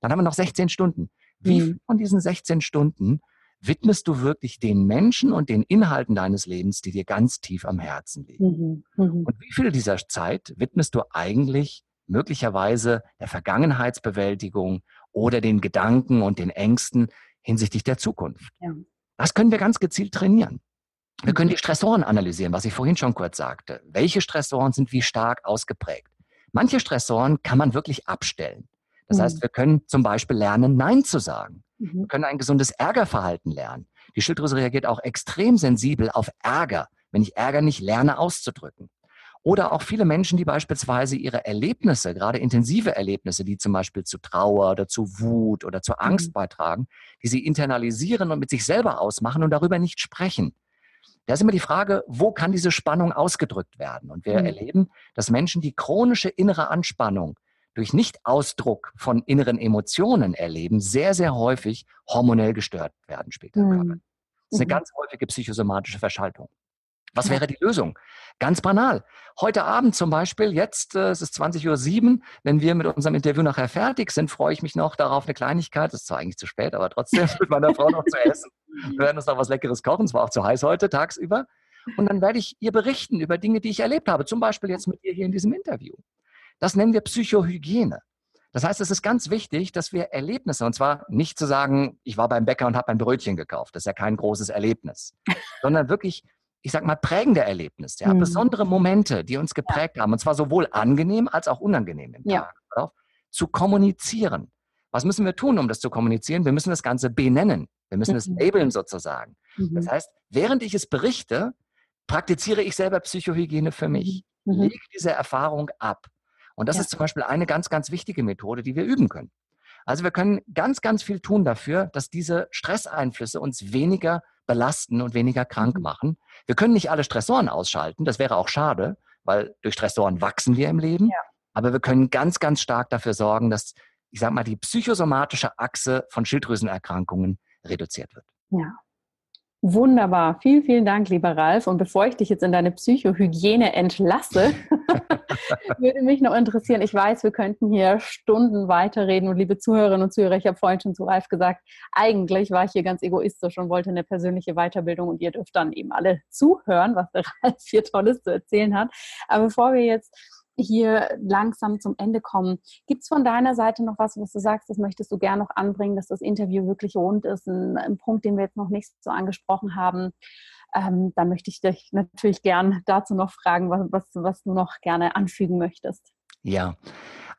[SPEAKER 2] dann haben wir noch 16 Stunden. Wie mhm. viel von diesen 16 Stunden widmest du wirklich den Menschen und den Inhalten deines Lebens, die dir ganz tief am Herzen liegen? Mhm. Mhm. Und wie viel dieser Zeit widmest du eigentlich möglicherweise der Vergangenheitsbewältigung oder den Gedanken und den Ängsten hinsichtlich der Zukunft. Ja. Das können wir ganz gezielt trainieren. Wir können die Stressoren analysieren, was ich vorhin schon kurz sagte. Welche Stressoren sind wie stark ausgeprägt? Manche Stressoren kann man wirklich abstellen. Das mhm. heißt, wir können zum Beispiel lernen, Nein zu sagen. Mhm. Wir können ein gesundes Ärgerverhalten lernen. Die Schilddrüse reagiert auch extrem sensibel auf Ärger, wenn ich Ärger nicht lerne auszudrücken. Oder auch viele Menschen, die beispielsweise ihre Erlebnisse, gerade intensive Erlebnisse, die zum Beispiel zu Trauer oder zu Wut oder zu Angst mhm. beitragen, die sie internalisieren und mit sich selber ausmachen und darüber nicht sprechen. Da ist immer die Frage, wo kann diese Spannung ausgedrückt werden? Und wir mhm. erleben, dass Menschen, die chronische innere Anspannung durch Nichtausdruck von inneren Emotionen erleben, sehr, sehr häufig hormonell gestört werden später. Mhm. Das ist eine mhm. ganz häufige psychosomatische Verschaltung. Was wäre die Lösung? Ganz banal. Heute Abend zum Beispiel, jetzt, äh, es ist 20.07 Uhr, wenn wir mit unserem Interview nachher fertig sind, freue ich mich noch darauf, eine Kleinigkeit, das ist zwar eigentlich zu spät, aber trotzdem [laughs] mit meiner Frau noch zu essen. Wir werden uns noch was Leckeres kochen, es war auch zu heiß heute, tagsüber. Und dann werde ich ihr berichten über Dinge, die ich erlebt habe, zum Beispiel jetzt mit ihr hier in diesem Interview. Das nennen wir Psychohygiene. Das heißt, es ist ganz wichtig, dass wir Erlebnisse, und zwar nicht zu sagen, ich war beim Bäcker und habe ein Brötchen gekauft, das ist ja kein großes Erlebnis, sondern wirklich ich sag mal, prägende Erlebnisse, ja, mhm. besondere Momente, die uns geprägt ja. haben, und zwar sowohl angenehm als auch unangenehm im ja. Tag, zu kommunizieren. Was müssen wir tun, um das zu kommunizieren? Wir müssen das Ganze benennen. Wir müssen mhm. es labeln sozusagen. Mhm. Das heißt, während ich es berichte, praktiziere ich selber Psychohygiene für mich. Mhm. mhm. Lege diese Erfahrung ab. Und das ja. ist zum Beispiel eine ganz, ganz wichtige Methode, die wir üben können. Also wir können ganz, ganz viel tun dafür, dass diese Stresseinflüsse uns weniger belasten und weniger krank mhm. machen. Wir können nicht alle Stressoren ausschalten, das wäre auch schade, weil durch Stressoren wachsen wir im Leben. Ja. Aber wir können ganz, ganz stark dafür sorgen, dass, ich sage mal, die psychosomatische Achse von Schilddrüsenerkrankungen reduziert wird.
[SPEAKER 1] Ja, Wunderbar. Vielen, vielen Dank, lieber Ralf. Und bevor ich dich jetzt in deine Psychohygiene entlasse, [laughs] würde mich noch interessieren, ich weiß, wir könnten hier Stunden weiterreden und liebe Zuhörerinnen und Zuhörer, ich habe vorhin schon zu Ralf gesagt, eigentlich war ich hier ganz egoistisch und wollte eine persönliche Weiterbildung und ihr dürft dann eben alle zuhören, was der [laughs] Ralf hier Tolles zu erzählen hat. Aber bevor wir jetzt hier langsam zum Ende kommen. Gibt es von deiner Seite noch was, was du sagst, das möchtest du gerne noch anbringen, dass das Interview wirklich rund ist? Ein, ein Punkt, den wir jetzt noch nicht so angesprochen haben. Ähm, dann möchte ich dich natürlich gern dazu noch fragen, was, was, was du noch gerne anfügen möchtest.
[SPEAKER 2] Ja,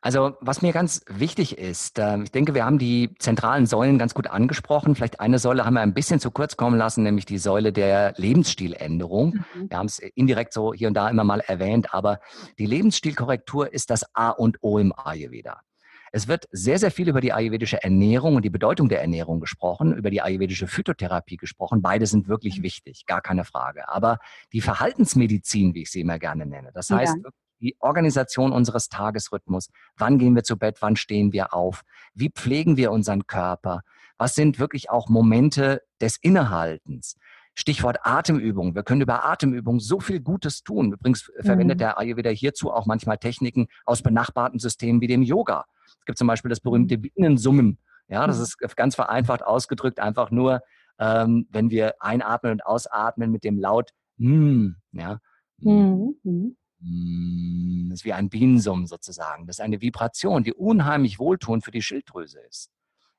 [SPEAKER 2] also was mir ganz wichtig ist, äh, ich denke, wir haben die zentralen Säulen ganz gut angesprochen. Vielleicht eine Säule haben wir ein bisschen zu kurz kommen lassen, nämlich die Säule der Lebensstiländerung. Mhm. Wir haben es indirekt so hier und da immer mal erwähnt, aber die Lebensstilkorrektur ist das A und O im Ayurveda. Es wird sehr, sehr viel über die ayurvedische Ernährung und die Bedeutung der Ernährung gesprochen, über die ayurvedische Phytotherapie gesprochen. Beide sind wirklich wichtig, gar keine Frage. Aber die Verhaltensmedizin, wie ich sie immer gerne nenne, das heißt, ja die Organisation unseres Tagesrhythmus. Wann gehen wir zu Bett? Wann stehen wir auf? Wie pflegen wir unseren Körper? Was sind wirklich auch Momente des Innehaltens? Stichwort Atemübung. Wir können über Atemübung so viel Gutes tun. Übrigens verwendet mhm. der Ayurveda hierzu auch manchmal Techniken aus benachbarten Systemen wie dem Yoga. Es gibt zum Beispiel das berühmte Bienensummen. Ja, das mhm. ist ganz vereinfacht ausgedrückt einfach nur, ähm, wenn wir einatmen und ausatmen mit dem Laut mm, ja. Mhm. Mhm. Mm, das ist wie ein Bienensummen sozusagen. Das ist eine Vibration, die unheimlich wohltuend für die Schilddrüse ist.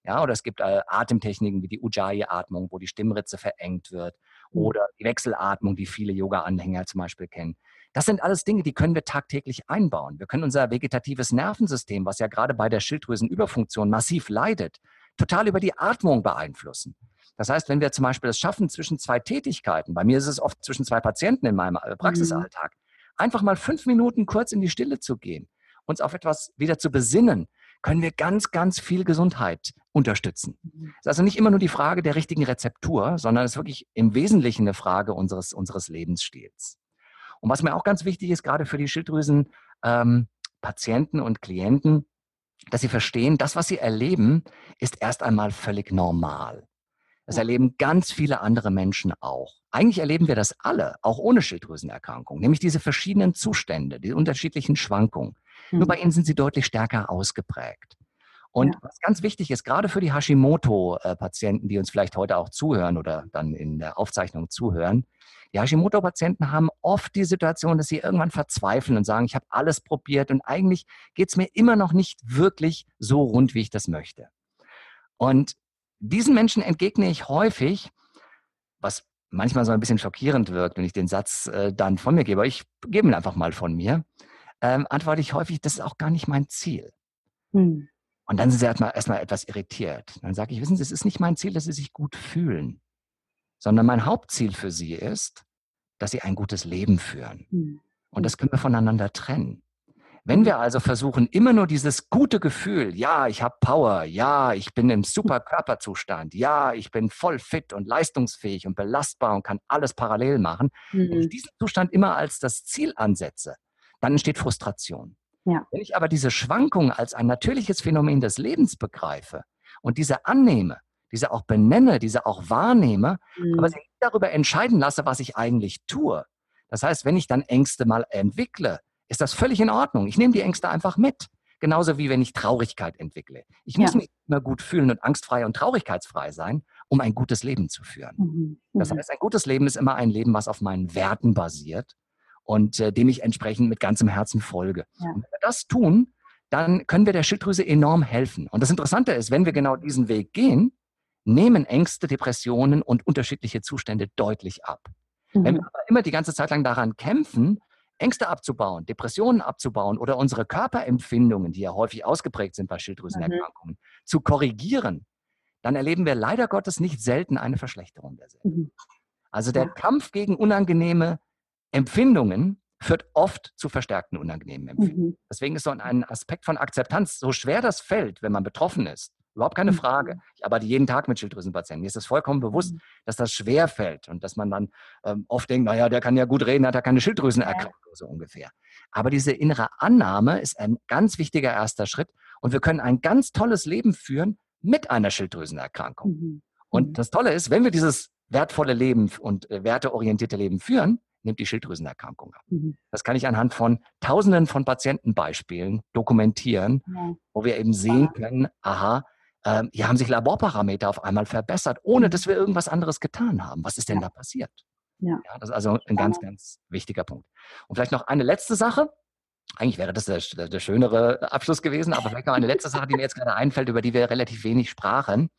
[SPEAKER 2] Ja, oder es gibt äh, Atemtechniken wie die Ujjayi-Atmung, wo die Stimmritze verengt wird, mhm. oder die Wechselatmung, die viele Yoga-Anhänger zum Beispiel kennen. Das sind alles Dinge, die können wir tagtäglich einbauen. Wir können unser vegetatives Nervensystem, was ja gerade bei der Schilddrüsenüberfunktion massiv leidet, total über die Atmung beeinflussen. Das heißt, wenn wir zum Beispiel es schaffen, zwischen zwei Tätigkeiten, bei mir ist es oft zwischen zwei Patienten in meinem äh, mhm. Einfach mal fünf Minuten kurz in die Stille zu gehen, uns auf etwas wieder zu besinnen, können wir ganz, ganz viel Gesundheit unterstützen. Mhm. Es ist also nicht immer nur die Frage der richtigen Rezeptur, sondern es ist wirklich im Wesentlichen eine Frage unseres, unseres Lebensstils. Und was mir auch ganz wichtig ist, gerade für die Schilddrüsen-Patienten ähm, und Klienten, dass sie verstehen, das, was sie erleben, ist erst einmal völlig normal. Das erleben ganz viele andere Menschen auch. Eigentlich erleben wir das alle, auch ohne Schilddrüsenerkrankung, nämlich diese verschiedenen Zustände, die unterschiedlichen Schwankungen. Mhm. Nur bei ihnen sind sie deutlich stärker ausgeprägt. Und ja. was ganz wichtig ist, gerade für die Hashimoto-Patienten, die uns vielleicht heute auch zuhören oder dann in der Aufzeichnung zuhören, die Hashimoto-Patienten haben oft die Situation, dass sie irgendwann verzweifeln und sagen, ich habe alles probiert und eigentlich geht es mir immer noch nicht wirklich so rund, wie ich das möchte. Und diesen Menschen entgegne ich häufig, was manchmal so ein bisschen schockierend wirkt, wenn ich den Satz äh, dann von mir gebe, aber ich gebe ihn einfach mal von mir, ähm, antworte ich häufig, das ist auch gar nicht mein Ziel. Hm. Und dann sind sie erstmal, erstmal etwas irritiert. Dann sage ich, wissen Sie, es ist nicht mein Ziel, dass Sie sich gut fühlen, sondern mein Hauptziel für Sie ist, dass Sie ein gutes Leben führen. Hm. Und das können wir voneinander trennen. Wenn wir also versuchen, immer nur dieses gute Gefühl, ja, ich habe Power, ja, ich bin im super Körperzustand, ja, ich bin voll fit und leistungsfähig und belastbar und kann alles parallel machen, mhm. wenn ich diesen Zustand immer als das Ziel ansetze, dann entsteht Frustration. Ja. Wenn ich aber diese Schwankung als ein natürliches Phänomen des Lebens begreife und diese annehme, diese auch benenne, diese auch wahrnehme, mhm. aber sie nicht darüber entscheiden lasse, was ich eigentlich tue. Das heißt, wenn ich dann Ängste mal entwickle, ist das völlig in Ordnung. Ich nehme die Ängste einfach mit. Genauso wie wenn ich Traurigkeit entwickle. Ich muss ja. mich immer gut fühlen und angstfrei und traurigkeitsfrei sein, um ein gutes Leben zu führen. Mhm. Das mhm. heißt, ein gutes Leben ist immer ein Leben, was auf meinen Werten basiert und äh, dem ich entsprechend mit ganzem Herzen folge. Ja. Und wenn wir das tun, dann können wir der Schilddrüse enorm helfen. Und das Interessante ist, wenn wir genau diesen Weg gehen, nehmen Ängste, Depressionen und unterschiedliche Zustände deutlich ab. Mhm. Wenn wir aber immer die ganze Zeit lang daran kämpfen, Ängste abzubauen, Depressionen abzubauen oder unsere Körperempfindungen, die ja häufig ausgeprägt sind bei Schilddrüsenerkrankungen, mhm. zu korrigieren, dann erleben wir leider Gottes nicht selten eine Verschlechterung derselben. Mhm. Also der ja. Kampf gegen unangenehme Empfindungen führt oft zu verstärkten unangenehmen Empfindungen. Mhm. Deswegen ist so ein Aspekt von Akzeptanz, so schwer das fällt, wenn man betroffen ist, Überhaupt keine mhm. Frage. Ich arbeite jeden Tag mit Schilddrüsenpatienten. Mir ist es vollkommen bewusst, mhm. dass das schwer fällt und dass man dann ähm, oft denkt, naja, der kann ja gut reden, hat ja keine Schilddrüsenerkrankung, so ungefähr. Aber diese innere Annahme ist ein ganz wichtiger erster Schritt und wir können ein ganz tolles Leben führen mit einer Schilddrüsenerkrankung. Mhm. Und mhm. das Tolle ist, wenn wir dieses wertvolle Leben und äh, werteorientierte Leben führen, nimmt die Schilddrüsenerkrankung ab. Mhm. Das kann ich anhand von Tausenden von Patientenbeispielen dokumentieren, ja. wo wir eben sehen können, aha, ähm, hier haben sich Laborparameter auf einmal verbessert, ohne dass wir irgendwas anderes getan haben. Was ist denn da passiert? Ja. ja. Das ist also ein ganz, ganz wichtiger Punkt. Und vielleicht noch eine letzte Sache. Eigentlich wäre das der, der schönere Abschluss gewesen, aber vielleicht noch eine letzte Sache, die mir jetzt gerade einfällt, über die wir relativ wenig sprachen.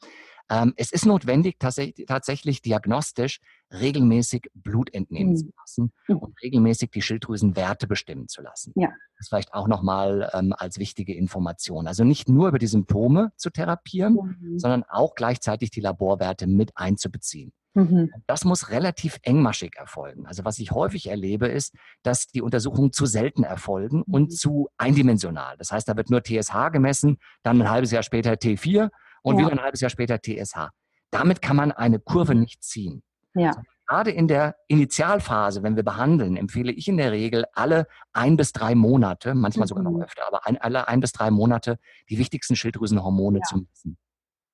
[SPEAKER 2] Ähm, es ist notwendig, tatsächlich diagnostisch regelmäßig Blut entnehmen mhm. zu lassen mhm. und regelmäßig die Schilddrüsenwerte bestimmen zu lassen. Ja. Das vielleicht auch nochmal ähm, als wichtige Information. Also nicht nur über die Symptome zu therapieren, mhm. sondern auch gleichzeitig die Laborwerte mit einzubeziehen. Mhm. Das muss relativ engmaschig erfolgen. Also was ich häufig erlebe, ist, dass die Untersuchungen zu selten erfolgen mhm. und zu eindimensional. Das heißt, da wird nur TSH gemessen, dann ein halbes Jahr später T4 und ja. wieder ein halbes Jahr später TSH. Damit kann man eine Kurve mhm. nicht ziehen. Ja. Also gerade in der Initialphase, wenn wir behandeln, empfehle ich in der Regel alle ein bis drei Monate, manchmal mhm. sogar noch mhm. öfter, aber ein, alle ein bis drei Monate die wichtigsten Schilddrüsenhormone ja. zu messen.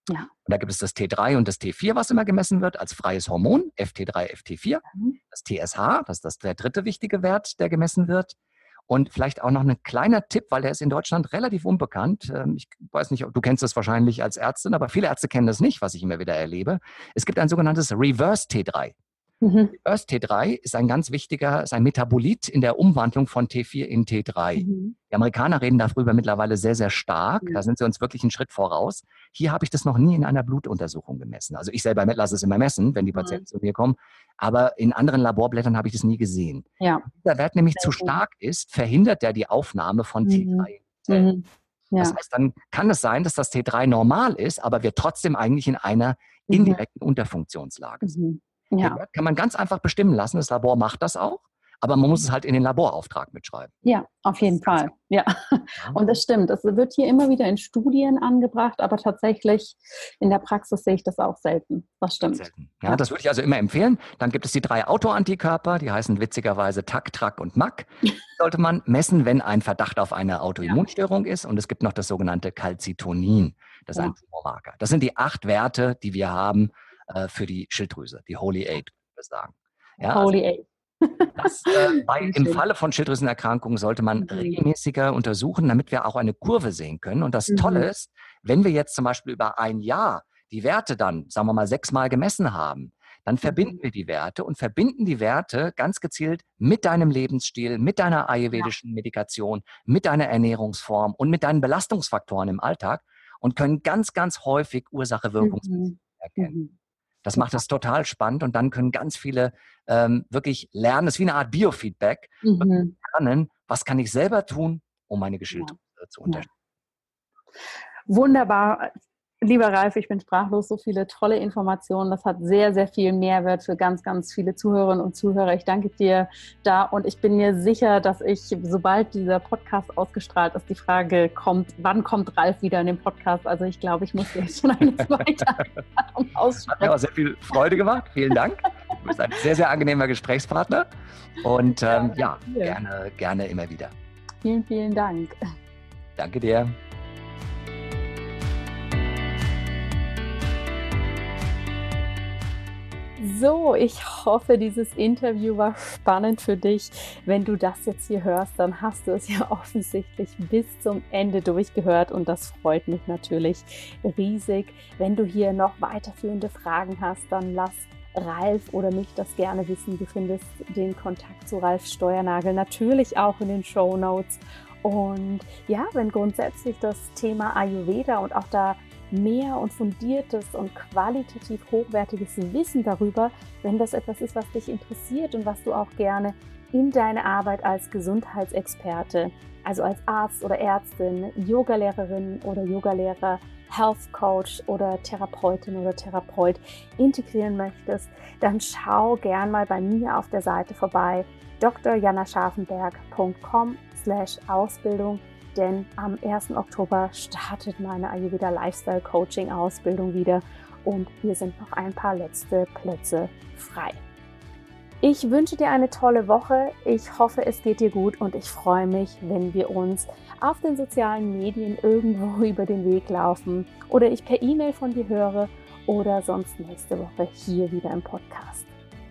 [SPEAKER 2] Ja. Und da gibt es das T3 und das T4, was immer gemessen wird als freies Hormon, FT3, FT4. Mhm. Das TSH, das ist das der dritte wichtige Wert, der gemessen wird. Und vielleicht auch noch ein kleiner Tipp, weil der ist in Deutschland relativ unbekannt. Ähm, ich weiß nicht, du kennst das wahrscheinlich als Ärztin, aber viele Ärzte kennen das nicht, was ich immer wieder erlebe. Es gibt ein sogenanntes Reverse T3. Mhm. Reverse T3 ist ein ganz wichtiger, ist ein Metabolit in der Umwandlung von T4 in T3. Mhm. Die Amerikaner reden darüber mittlerweile sehr, sehr stark. Mhm. Da sind sie uns wirklich einen Schritt voraus. Hier habe ich das noch nie in einer Blutuntersuchung gemessen. Also ich selber lasse es immer messen, wenn die mhm. Patienten zu mir kommen. Aber in anderen Laborblättern habe ich das nie gesehen. Ja. Wenn dieser Wert nämlich sehr zu stark ist, verhindert der die Aufnahme von T3. Mhm. Mhm. Ja. Das heißt, dann kann es sein, dass das T3 normal ist, aber wir trotzdem eigentlich in einer indirekten Unterfunktionslage sind. Ja. kann man ganz einfach bestimmen lassen. Das Labor macht das auch. Aber man muss es halt in den Laborauftrag mitschreiben.
[SPEAKER 1] Ja, auf jeden Fall. Ja. Und das stimmt. Es wird hier immer wieder in Studien angebracht, aber tatsächlich in der Praxis sehe ich das auch selten. Das stimmt. Selten.
[SPEAKER 2] Ja, ja, das würde ich also immer empfehlen. Dann gibt es die drei Autoantikörper, die heißen witzigerweise TAC, TRAC und MAC. Die sollte man messen, wenn ein Verdacht auf eine Autoimmunstörung ist. Und es gibt noch das sogenannte Calcitonin. Das ist ja. ein Tumormarker. Das sind die acht Werte, die wir haben äh, für die Schilddrüse, die Holy Eight, würde ich sagen. Ja, Holy also, Eight. Das, äh, [laughs] bei, Im Falle von Schilddrüsenerkrankungen sollte man mhm. regelmäßiger untersuchen, damit wir auch eine Kurve sehen können. Und das mhm. Tolle ist, wenn wir jetzt zum Beispiel über ein Jahr die Werte dann, sagen wir mal, sechsmal gemessen haben, dann verbinden mhm. wir die Werte und verbinden die Werte ganz gezielt mit deinem Lebensstil, mit deiner ayurvedischen ja. Medikation, mit deiner Ernährungsform und mit deinen Belastungsfaktoren im Alltag und können ganz, ganz häufig Ursache-Wirkung mhm. erkennen. Das macht es total spannend und dann können ganz viele ähm, wirklich lernen. Es ist wie eine Art Biofeedback. Mhm. Lernen, was kann ich selber tun, um meine Geschilderte ja. zu unterstützen.
[SPEAKER 1] Wunderbar. Lieber Ralf, ich bin sprachlos, so viele tolle Informationen. Das hat sehr, sehr viel Mehrwert für ganz, ganz viele Zuhörerinnen und Zuhörer. Ich danke dir da und ich bin mir sicher, dass ich, sobald dieser Podcast ausgestrahlt ist, die Frage kommt, wann kommt Ralf wieder in den Podcast? Also ich glaube, ich muss jetzt schon eine [laughs] zweite
[SPEAKER 2] aussprechen. Hat mir auch sehr viel Freude gemacht. Vielen Dank. Du bist ein sehr, sehr angenehmer Gesprächspartner und ähm, ja, ja gerne, gerne immer wieder.
[SPEAKER 1] Vielen, vielen Dank.
[SPEAKER 2] Danke dir.
[SPEAKER 1] So, ich hoffe, dieses Interview war spannend für dich. Wenn du das jetzt hier hörst, dann hast du es ja [laughs] offensichtlich bis zum Ende durchgehört und das freut mich natürlich riesig. Wenn du hier noch weiterführende Fragen hast, dann lass Ralf oder mich das gerne wissen. Du findest den Kontakt zu Ralf Steuernagel natürlich auch in den Show Notes. Und ja, wenn grundsätzlich das Thema Ayurveda und auch da mehr und fundiertes und qualitativ hochwertiges Wissen darüber, wenn das etwas ist, was dich interessiert und was du auch gerne in deine Arbeit als Gesundheitsexperte, also als Arzt oder Ärztin, Yogalehrerin oder Yogalehrer, Health Coach oder Therapeutin oder Therapeut integrieren möchtest, dann schau gern mal bei mir auf der Seite vorbei drjanascharfenberg.com slash Ausbildung denn am 1. Oktober startet meine Ayurveda Lifestyle Coaching Ausbildung wieder und hier sind noch ein paar letzte Plätze frei. Ich wünsche dir eine tolle Woche. Ich hoffe, es geht dir gut und ich freue mich, wenn wir uns auf den sozialen Medien irgendwo [laughs] über den Weg laufen oder ich per E-Mail von dir höre oder sonst nächste Woche hier wieder im Podcast.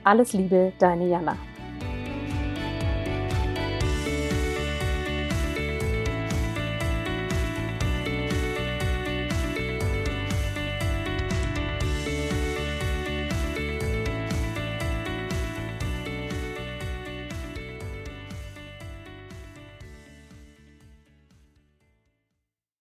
[SPEAKER 1] Alles Liebe, deine Jana.